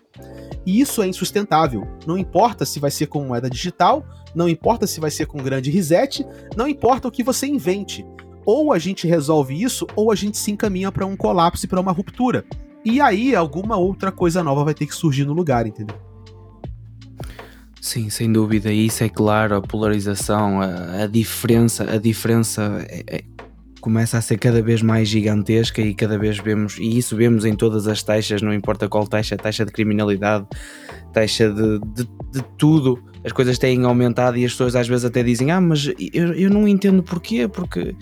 E isso é insustentável. Não importa se vai ser com moeda digital, não importa se vai ser com grande reset, não importa o que você invente. Ou a gente resolve isso, ou a gente se encaminha para um colapso e para uma ruptura. E aí alguma outra coisa nova vai ter que surgir no lugar, entendeu? Sim, sem dúvida, isso é claro, a polarização, a, a diferença, a diferença é, é, começa a ser cada vez mais gigantesca e cada vez vemos, e isso vemos em todas as taxas, não importa qual taxa, taxa de criminalidade, taxa de, de, de tudo, as coisas têm aumentado e as pessoas às vezes até dizem, ah, mas eu, eu não entendo porquê, porque,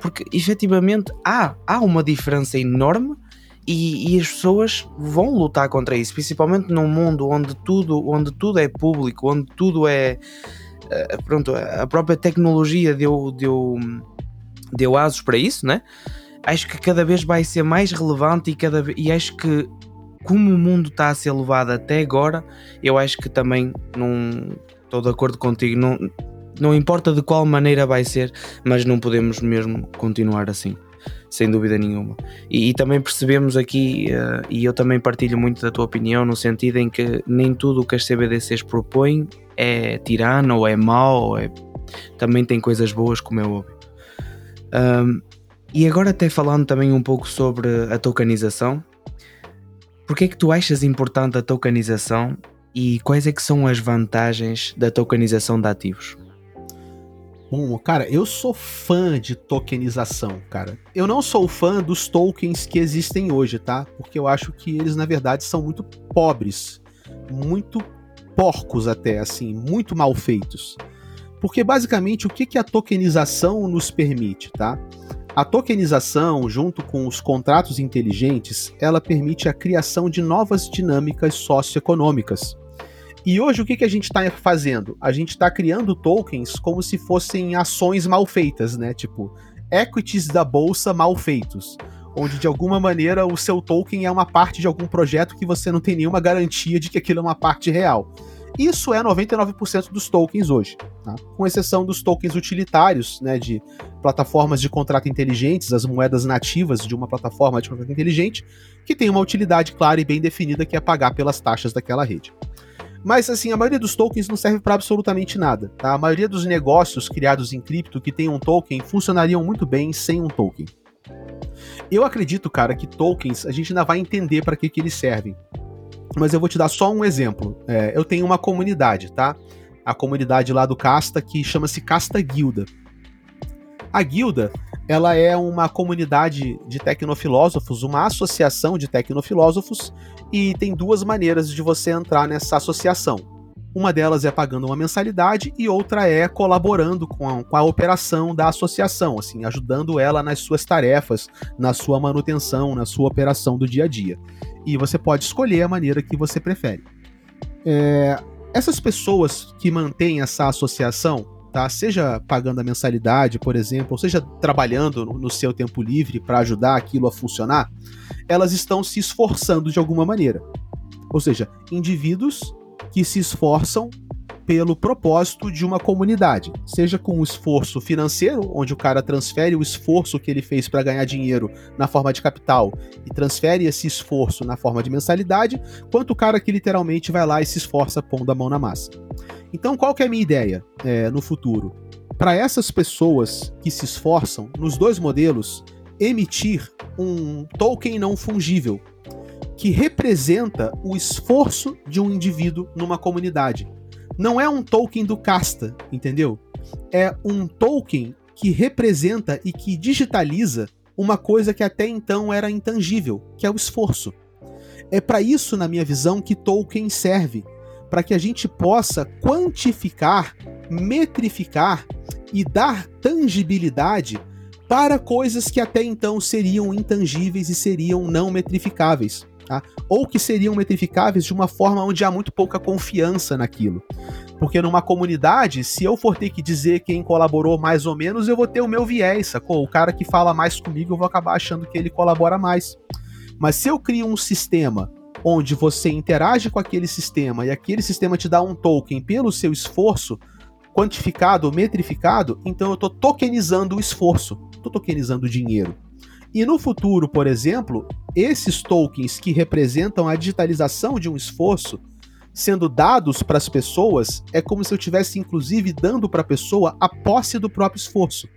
porque efetivamente há, há uma diferença enorme e, e, as pessoas vão lutar contra isso, principalmente num mundo onde tudo, onde tudo é público, onde tudo é. Uh, pronto, a própria tecnologia deu, deu, deu asos para isso, né? Acho que cada vez vai ser mais relevante e, cada, e acho que, como o mundo está a ser levado até agora, eu acho que também não estou de acordo contigo, não, não importa de qual maneira vai ser, mas não podemos mesmo continuar assim sem dúvida nenhuma. E, e também percebemos aqui, uh, e eu também partilho muito da tua opinião, no sentido em que nem tudo o que as CBDCs propõem é tirano ou é mau, ou é... também tem coisas boas, como é óbvio. Um, e agora, até falando também um pouco sobre a tokenização, porque é que tu achas importante a tokenização e quais é que são as vantagens da tokenização de ativos? Bom, cara, eu sou fã de tokenização, cara. Eu não sou fã dos tokens que existem hoje, tá? Porque eu acho que eles, na verdade, são muito pobres, muito porcos até, assim, muito mal feitos. Porque basicamente o que, que a tokenização nos permite, tá? A tokenização, junto com os contratos inteligentes, ela permite a criação de novas dinâmicas socioeconômicas. E hoje o que, que a gente está fazendo? A gente está criando tokens como se fossem ações mal feitas, né? Tipo, equities da bolsa mal feitos. Onde de alguma maneira o seu token é uma parte de algum projeto que você não tem nenhuma garantia de que aquilo é uma parte real. Isso é 99% dos tokens hoje, tá? com exceção dos tokens utilitários, né, de plataformas de contrato inteligentes, as moedas nativas de uma plataforma de contrato inteligente, que tem uma utilidade clara e bem definida que é pagar pelas taxas daquela rede. Mas assim, a maioria dos tokens não serve para absolutamente nada. Tá? A maioria dos negócios criados em cripto que tem um token funcionariam muito bem sem um token. Eu acredito, cara, que tokens a gente ainda vai entender para que, que eles servem. Mas eu vou te dar só um exemplo. É, eu tenho uma comunidade, tá? A comunidade lá do Casta que chama-se Casta Guilda. A guilda, ela é uma comunidade de tecnofilósofos, uma associação de tecnofilósofos e tem duas maneiras de você entrar nessa associação. Uma delas é pagando uma mensalidade e outra é colaborando com a, com a, operação da associação, assim, ajudando ela nas suas tarefas, na sua manutenção, na sua operação do dia a dia. E você pode escolher a maneira que você prefere. É, essas pessoas que mantêm essa associação, tá? Seja pagando a mensalidade, por exemplo, ou seja trabalhando no, seu tempo livre para ajudar aquilo a funcionar, elas estão se esforçando de alguma maneira. Ou seja, indivíduos que se esforçam pelo propósito de uma comunidade, seja com o esforço financeiro, onde o cara transfere o esforço que ele fez para ganhar dinheiro na forma de capital e transfere esse esforço na forma de mensalidade, quanto o cara que literalmente vai lá e se esforça pondo a mão na massa. Então, qual que é a minha ideia é, no futuro? Para essas pessoas que se esforçam, nos dois modelos, emitir um token não fungível que representa o esforço de um indivíduo numa comunidade. Não é um token do casta, entendeu? É um token que representa e que digitaliza uma coisa que até então era intangível, que é o esforço. É para isso, na minha visão, que token serve, para que a gente possa quantificar, metrificar e dar tangibilidade para coisas que até então seriam intangíveis e seriam não metrificáveis. Tá? Ou que seriam metrificáveis de uma forma onde há muito pouca confiança naquilo. Porque numa comunidade, se eu for ter que dizer quem colaborou mais ou menos, eu vou ter o meu viés, sacou? O cara que fala mais comigo, eu vou acabar achando que ele colabora mais. Mas se eu crio um sistema onde você interage com aquele sistema e aquele sistema te dá um token pelo seu esforço, quantificado metrificado, então eu estou tokenizando o esforço, estou tokenizando o dinheiro. E no futuro, por exemplo, esses tokens que representam a digitalização de um esforço sendo dados para as pessoas, é como se eu estivesse inclusive dando para a pessoa a posse do próprio esforço.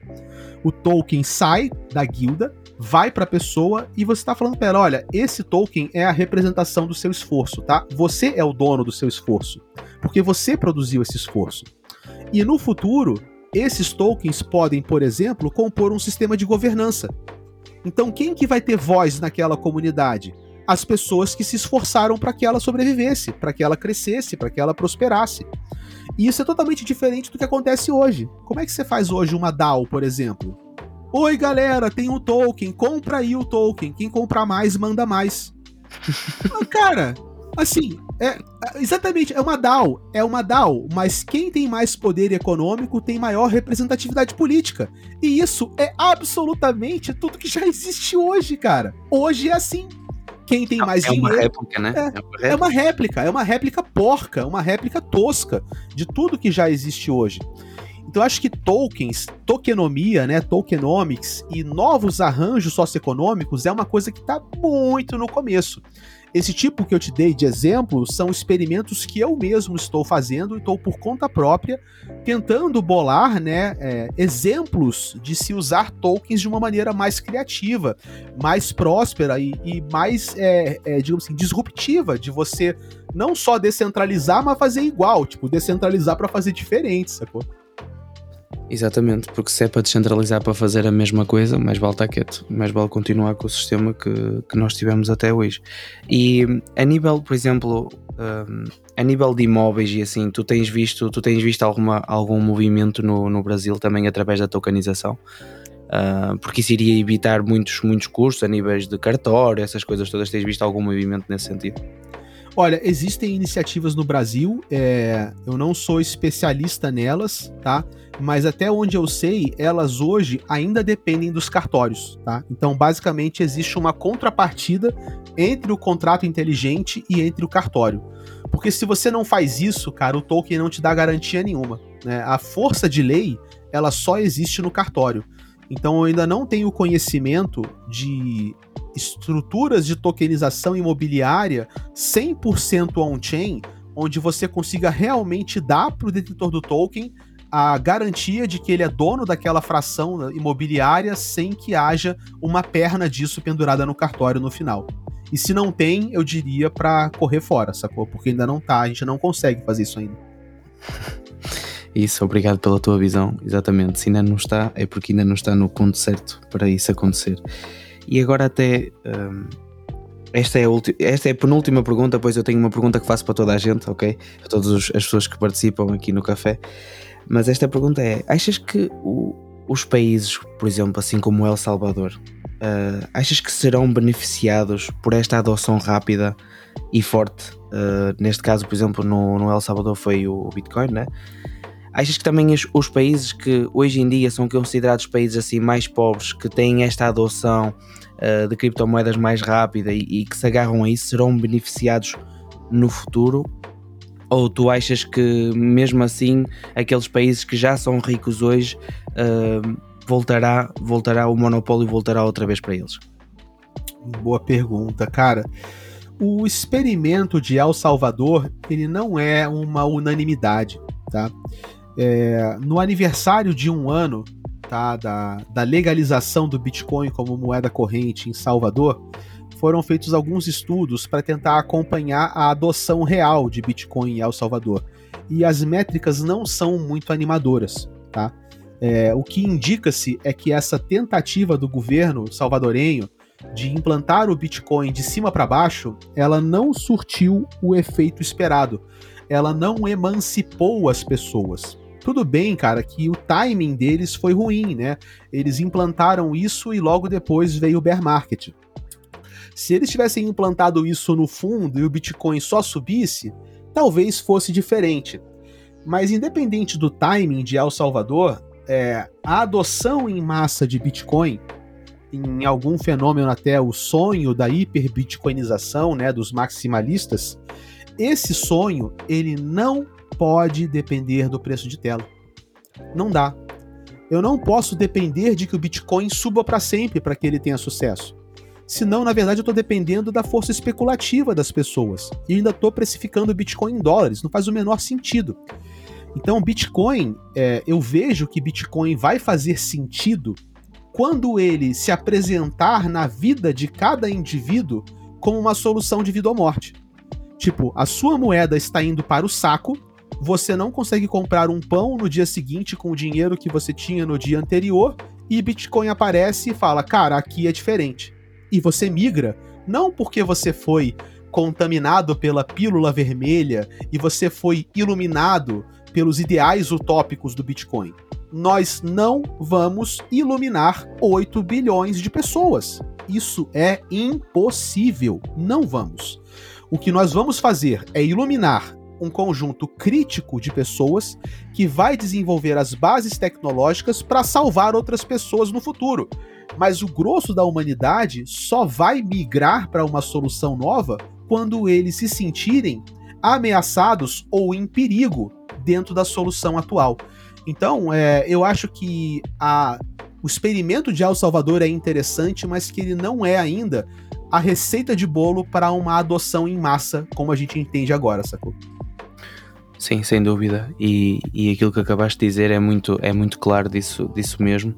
O token sai da guilda, vai para a pessoa e você está falando para ela, olha, esse token é a representação do seu esforço, tá? Você é o dono do seu esforço, porque você produziu esse esforço. E no futuro, esses tokens podem, por exemplo, compor um sistema de governança. Então, quem que vai ter voz naquela comunidade? As pessoas que se esforçaram para que ela sobrevivesse, para que ela crescesse, para que ela prosperasse. E isso é totalmente diferente do que acontece hoje. Como é que você faz hoje uma DAO, por exemplo? Oi, galera, tem um token, compra aí o token. Quem comprar mais, manda mais. Ah, cara, assim, é, exatamente, é uma DAO, é uma DAO, mas quem tem mais poder econômico tem maior representatividade política. E isso é absolutamente tudo que já existe hoje, cara. Hoje é assim. Quem tem mais é dinheiro. Uma réplica, né? É, é, uma réplica, é uma réplica porca, uma réplica tosca de tudo que já existe hoje. Então acho que tokens, tokenomia, né, tokenomics e novos arranjos socioeconômicos é uma coisa que está muito no começo. Esse tipo que eu te dei de exemplo são experimentos que eu mesmo estou fazendo, estou por conta própria, tentando bolar né, é, exemplos de se usar tokens de uma maneira mais criativa, mais próspera e, e mais, é, é, digamos assim, disruptiva, de você não só descentralizar, mas fazer igual, tipo, descentralizar para fazer diferente, sacou? Exatamente, porque se é para descentralizar para fazer a mesma coisa, mais vale estar quieto, mais vale continuar com o sistema que, que nós tivemos até hoje. E a nível, por exemplo, um, a nível de imóveis e assim, tu tens visto, tu tens visto alguma, algum movimento no, no Brasil também através da tokenização? Uh, porque isso iria evitar muitos, muitos custos a níveis de cartório, essas coisas todas. Tens visto algum movimento nesse sentido? Olha, existem iniciativas no Brasil, é, eu não sou especialista nelas, tá? Mas até onde eu sei, elas hoje ainda dependem dos cartórios, tá? Então, basicamente, existe uma contrapartida entre o contrato inteligente e entre o cartório. Porque se você não faz isso, cara, o token não te dá garantia nenhuma. Né? A força de lei, ela só existe no cartório. Então, eu ainda não tenho conhecimento de estruturas de tokenização imobiliária 100% on-chain, onde você consiga realmente dar para o detentor do token a garantia de que ele é dono daquela fração imobiliária sem que haja uma perna disso pendurada no cartório no final. E se não tem, eu diria para correr fora, sacou? Porque ainda não tá, a gente não consegue fazer isso ainda. Isso, obrigado pela tua visão. Exatamente, se ainda não está, é porque ainda não está no ponto certo para isso acontecer. E agora até um, esta, é esta é a penúltima pergunta, pois eu tenho uma pergunta que faço para toda a gente, ok? Para todas as pessoas que participam aqui no café. Mas esta pergunta é: achas que o, os países, por exemplo, assim como El Salvador, uh, achas que serão beneficiados por esta adoção rápida e forte? Uh, neste caso, por exemplo, no, no El Salvador foi o Bitcoin, né? Achas que também os, os, países que hoje em dia são considerados países assim mais pobres, que têm esta adoção uh, de criptomoedas mais rápida e, e, que se agarram a isso, serão beneficiados no futuro? Ou tu achas que mesmo assim aqueles países que já são ricos hoje uh, voltará, voltará o monopólio voltará outra vez para eles? Boa pergunta, cara. O experimento de El Salvador ele não é uma unanimidade, tá? É, no aniversário de um ano tá, da, da legalização do Bitcoin como moeda corrente em Salvador, foram feitos alguns estudos para tentar acompanhar a adoção real de Bitcoin em El Salvador. E as métricas não são muito animadoras, tá? É, o que indica-se é que essa tentativa do governo salvadorenho de implantar o Bitcoin de cima para baixo, ela não surtiu o efeito esperado. Ela não emancipou as pessoas. Tudo bem, cara, que o timing deles foi ruim, né? Eles implantaram isso e logo depois veio o bear market. Se eles tivessem implantado isso no fundo e o Bitcoin só subisse, talvez fosse diferente. Mas independente do timing de El Salvador, é, a adoção em massa de Bitcoin, em algum fenômeno até o sonho da hiperbitcoinização, né, dos maximalistas, esse sonho ele não pode depender do preço de tela. Não dá. Eu não posso depender de que o Bitcoin suba para sempre para que ele tenha sucesso. Senão, na verdade, eu estou dependendo da força especulativa das pessoas. E ainda estou precificando o Bitcoin em dólares. Não faz o menor sentido. Então, Bitcoin, é, eu vejo que Bitcoin vai fazer sentido quando ele se apresentar na vida de cada indivíduo como uma solução de vida ou morte. Tipo, a sua moeda está indo para o saco, você não consegue comprar um pão no dia seguinte com o dinheiro que você tinha no dia anterior, e Bitcoin aparece e fala: Cara, aqui é diferente. E você migra, não porque você foi contaminado pela pílula vermelha e você foi iluminado pelos ideais utópicos do Bitcoin. Nós não vamos iluminar 8 bilhões de pessoas. Isso é impossível. Não vamos. O que nós vamos fazer é iluminar um conjunto crítico de pessoas que vai desenvolver as bases tecnológicas para salvar outras pessoas no futuro. Mas o grosso da humanidade só vai migrar para uma solução nova quando eles se sentirem ameaçados ou em perigo dentro da solução atual. Então, é, eu acho que a, o experimento de El Salvador é interessante, mas que ele não é ainda a receita de bolo para uma adoção em massa, como a gente entende agora, sacou? Sim, sem dúvida. E, e aquilo que acabaste de dizer é muito, é muito claro disso, disso mesmo.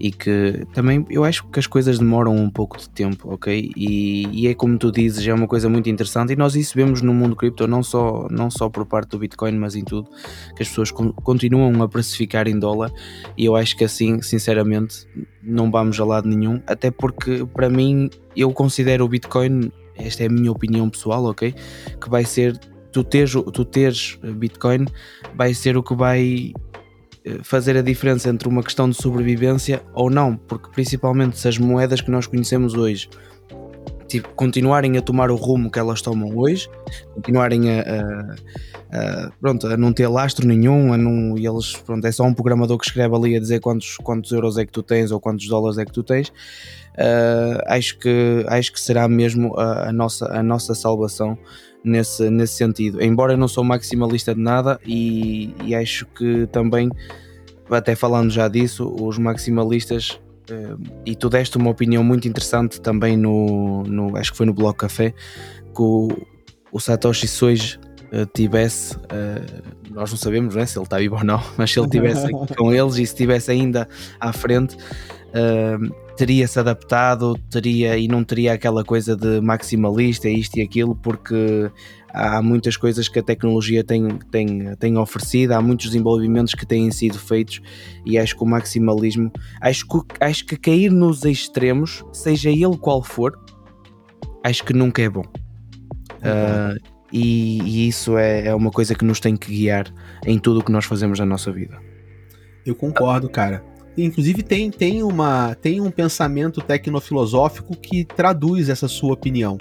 E que também eu acho que as coisas demoram um pouco de tempo, ok? E, e é como tu dizes, é uma coisa muito interessante. E nós isso vemos no mundo cripto, não só, não só por parte do Bitcoin, mas em tudo, que as pessoas continuam a precificar em dólar. E eu acho que assim, sinceramente, não vamos a lado nenhum. Até porque, para mim, eu considero o Bitcoin, esta é a minha opinião pessoal, ok? Que vai ser tu teres, tu teres Bitcoin vai ser o que vai eh, fazer a diferença entre uma questão de sobrevivência ou não, porque principalmente se as moedas que nós conhecemos hoje tipo, continuarem a tomar o rumo que elas tomam hoje, continuarem a, a, a, pronto, a não ter lastro nenhum, a não, e eles, pronto, é só um programador que escreve ali a dizer quantos, quantos euros é que tu tens ou quantos dólares é que tu tens, uh, acho, que, acho que será mesmo a, a, nossa, a nossa salvação nesse, nesse sentido. Embora eu não sou maximalista de nada e, e acho que também, até falando já disso, os maximalistas Uh, e tu deste uma opinião muito interessante também no, no acho que foi no Blog Café que o, o Satoshi Soji uh, tivesse uh, nós não sabemos né, se ele está vivo ou não mas se ele tivesse com eles e se estivesse ainda à frente teria-se adaptado, teria e não teria aquela coisa de maximalista, isto e aquilo, porque há muitas coisas que a tecnologia tem, tem, tem oferecido, há muitos desenvolvimentos que têm sido feitos e acho que o maximalismo, acho que, acho que cair nos extremos, seja ele qual for, acho que nunca é bom. Uh, e, e, isso é, é uma coisa que nos tem que guiar em tudo o que nós fazemos na nossa vida. Eu concordo, cara. Inclusive tem, tem, uma, tem um pensamento tecnofilosófico que traduz essa sua opinião.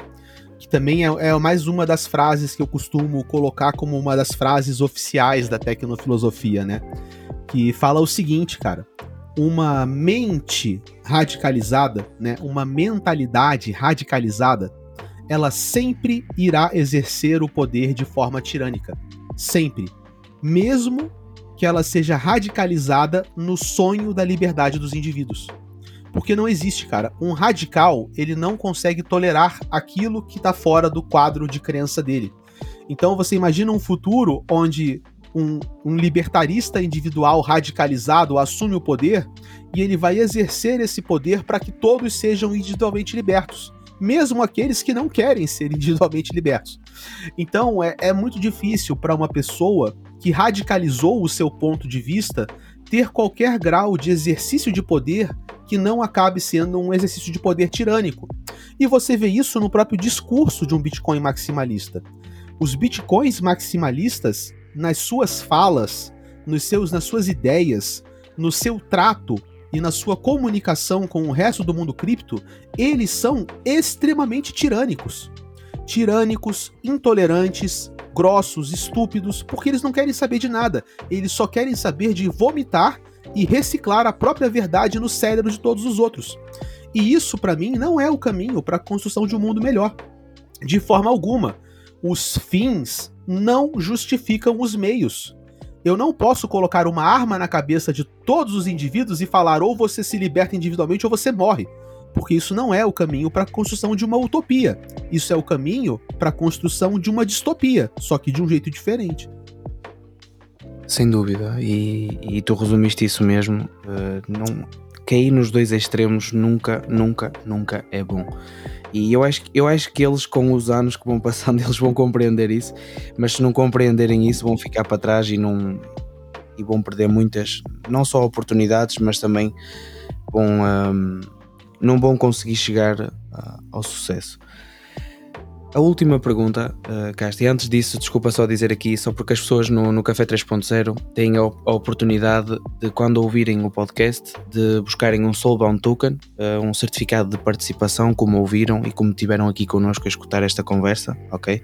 Que também é, é mais uma das frases que eu costumo colocar como uma das frases oficiais da tecnofilosofia, né? Que fala o seguinte, cara. Uma mente radicalizada, né? Uma mentalidade radicalizada, ela sempre irá exercer o poder de forma tirânica. Sempre. Mesmo que ela seja radicalizada no sonho da liberdade dos indivíduos. Porque não existe, cara. Um radical, ele não consegue tolerar aquilo que está fora do quadro de crença dele. Então você imagina um futuro onde um, um, libertarista individual radicalizado assume o poder e ele vai exercer esse poder para que todos sejam individualmente libertos, mesmo aqueles que não querem ser individualmente libertos. Então é, é muito difícil para uma pessoa que radicalizou o seu ponto de vista ter qualquer grau de exercício de poder que não acabe sendo um exercício de poder tirânico. E você vê isso no próprio discurso de um Bitcoin maximalista. Os Bitcoins maximalistas, nas suas falas, nos seus, nas suas ideias, no seu trato e na sua comunicação com o resto do mundo cripto, eles são extremamente tirânicos. Tirânicos, intolerantes, grossos, estúpidos, porque eles não querem saber de nada. Eles só querem saber de vomitar e reciclar a própria verdade no cérebro de todos os outros. E isso, para mim, não é o caminho para a construção de um mundo melhor. De forma alguma. Os fins não justificam os meios. Eu não posso colocar uma arma na cabeça de todos os indivíduos e falar ou você se liberta individualmente ou você morre porque isso não é o caminho para a construção de uma utopia. Isso é o caminho para a construção de uma distopia, só que de um jeito diferente. Sem dúvida, e, e tu resumiste isso mesmo. Uh, não, cair nos dois extremos nunca, nunca, nunca é bom. E eu acho, eu acho que eles, com os anos que vão passando, eles vão compreender isso, mas se não compreenderem isso, vão ficar para trás e, não, e vão perder muitas, não só oportunidades, mas também vão, um, não vão conseguir chegar uh, ao sucesso. A última pergunta, uh, Casta, e antes disso, desculpa só dizer aqui, só porque as pessoas no, no Café 3.0 têm a, a, oportunidade de, quando ouvirem o podcast, de buscarem um Soulbound Token, uh, um certificado de participação, como ouviram e como tiveram aqui connosco a escutar esta conversa, ok?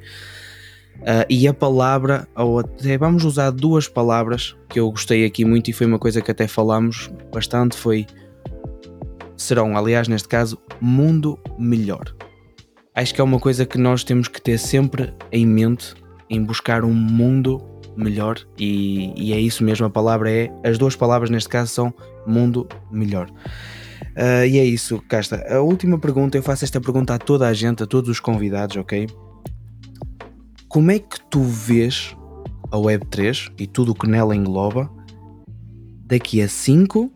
Uh, e a palavra, ou até vamos usar duas palavras que eu gostei aqui muito e foi uma coisa que até falámos bastante, foi serão, aliás, neste caso, mundo melhor acho que é uma coisa que nós temos que ter sempre em mente em buscar um mundo melhor e, e é isso mesmo, a palavra é, as duas palavras neste caso são mundo melhor. Uh, e é isso, Casta. A última pergunta, eu faço esta pergunta a toda a gente, a todos os convidados, ok? Como é que tu vês a Web3 e tudo o que nela engloba daqui a 5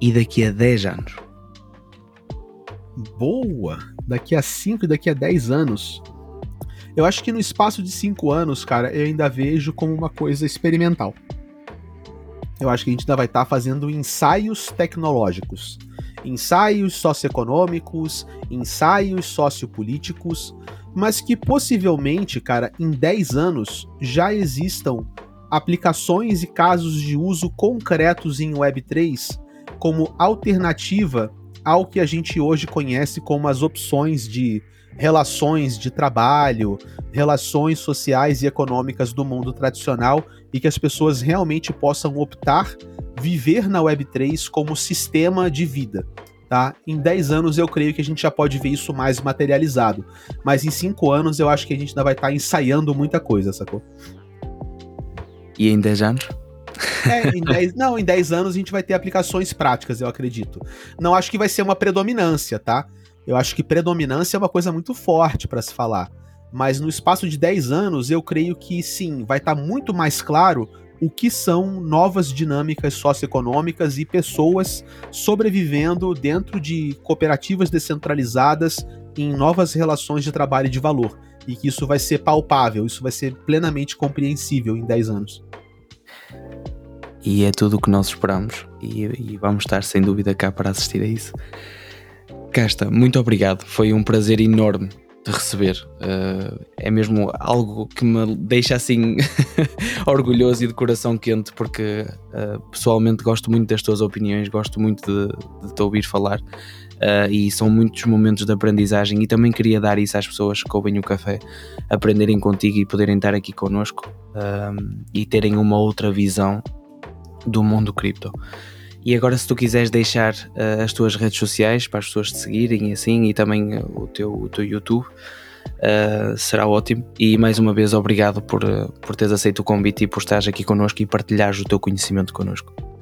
e daqui a 10 anos? Boa! daqui a 5 e daqui a 10 anos. Eu acho que no espaço de 5 anos, cara, eu ainda vejo como uma coisa experimental. Eu acho que a gente ainda vai estar tá fazendo ensaios tecnológicos, ensaios socioeconômicos, ensaios sociopolíticos, mas que possivelmente, cara, em 10 anos já existam aplicações e casos de uso concretos em Web3 como alternativa ao que a gente hoje conhece como as opções de relações de trabalho, relações sociais e econômicas do mundo tradicional e que as pessoas realmente possam optar viver na Web3 como sistema de vida. Tá? Em 10 anos eu creio que a gente já pode ver isso mais materializado, mas em 5 anos eu acho que a gente ainda vai estar tá ensaiando muita coisa, sacou? E em 10 anos? É, em 10, não, em 10 anos a gente vai ter aplicações práticas, eu acredito. Não acho que vai ser uma predominância, tá? Eu acho que predominância é uma coisa muito forte para se falar. Mas no espaço de 10 anos, eu creio que sim, vai estar tá muito mais claro o que são novas dinâmicas socioeconômicas e pessoas sobrevivendo dentro de cooperativas descentralizadas em novas relações de trabalho e de valor. E que isso vai ser palpável, isso vai ser plenamente compreensível em 10 anos. E é tudo o que nós esperamos e, e vamos estar sem dúvida cá para assistir a isso. Casta, muito obrigado. Foi um prazer enorme te receber. Uh, é mesmo algo que me deixa assim orgulhoso e de coração quente, porque uh, pessoalmente gosto muito das tuas opiniões, gosto muito de, de te ouvir falar. Uh, e são muitos momentos de aprendizagem e também queria dar isso às pessoas que ouvem o café, aprenderem contigo e poderem estar aqui connosco e terem uma outra visão do mundo cripto. E agora, se tu quiseres deixar uh, as tuas redes sociais para as pessoas te seguirem e assim, e também uh, o, teu, o teu YouTube, uh, será ótimo. E mais uma vez, obrigado por, por teres aceito o convite e por estares aqui connosco e partilhares o teu conhecimento connosco.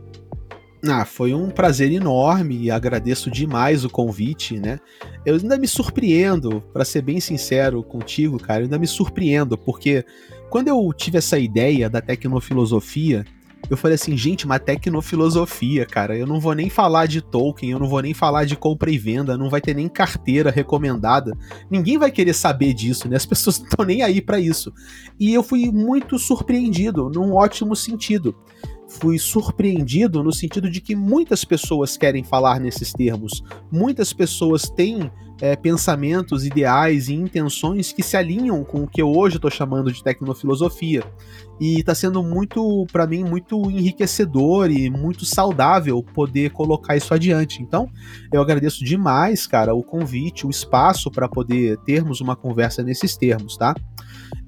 Ah, foi um prazer enorme e agradeço demais o convite, né? Eu ainda me surpreendo, para ser bem sincero contigo, cara, eu ainda me surpreendo, porque quando eu tive essa ideia da tecnofilosofia, eu falei assim, gente, uma tecnofilosofia, cara. Eu não vou nem falar de Tolkien, eu não vou nem falar de compra e venda, não vai ter nem carteira recomendada. Ninguém vai querer saber disso, né? As pessoas não estão nem aí para isso. E eu fui muito surpreendido, num ótimo sentido fui surpreendido no sentido de que muitas pessoas querem falar nesses termos, muitas pessoas têm é, pensamentos, ideais e intenções que se alinham com o que eu hoje estou chamando de tecnofilosofia. E está sendo muito, para mim, muito enriquecedor e muito saudável poder colocar isso adiante. Então, eu agradeço demais, cara, o convite, o espaço para poder termos uma conversa nesses termos, tá?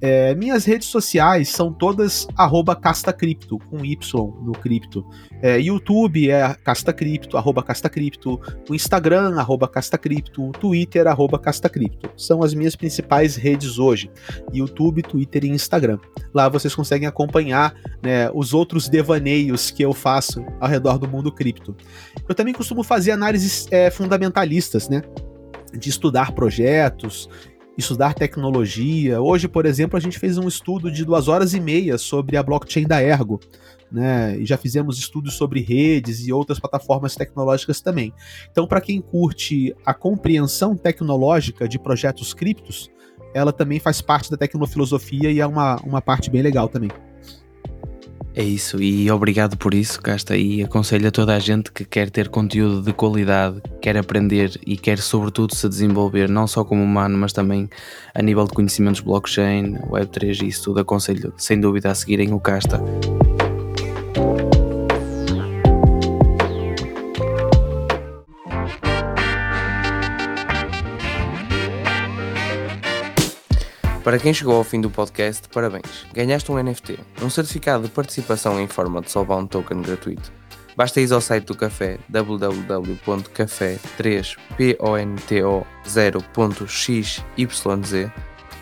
É, minhas redes sociais são todas arroba castacripto, com Y no cripto. É, YouTube é castacripto, arroba castacripto, o Instagram, arroba castacripto, Twitter, arroba castacripto. São as minhas principais redes hoje, YouTube, Twitter e Instagram. Lá vocês conseguem acompanhar né, os outros devaneios que eu faço ao redor do mundo cripto. Eu também costumo fazer análises é, fundamentalistas, né? De estudar projetos, estudar tecnologia. Hoje, por exemplo, a gente fez um estudo de duas horas e meia sobre a blockchain da Ergo. Né, e já fizemos estudos sobre redes e outras plataformas tecnológicas também. Então, para quem curte a compreensão tecnológica de projetos criptos, ela também faz parte da tecnofilosofia e é uma, uma parte bem legal também. É isso, e obrigado por isso, Casta, e aconselho a toda a gente que quer ter conteúdo de qualidade, quer aprender e quer sobretudo se desenvolver, não só como humano, mas também a nível de conhecimentos blockchain, Web3 e isso tudo, aconselho sem dúvida a seguirem o Casta. Para quem chegou ao fim do podcast, parabéns. Ganhaste um NFT, um certificado de participação em forma de Solbound Token gratuito. Basta ir ao site do café www.café3ponto0.xyz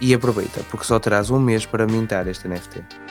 e aproveita, porque só terás um mês para mintar este NFT.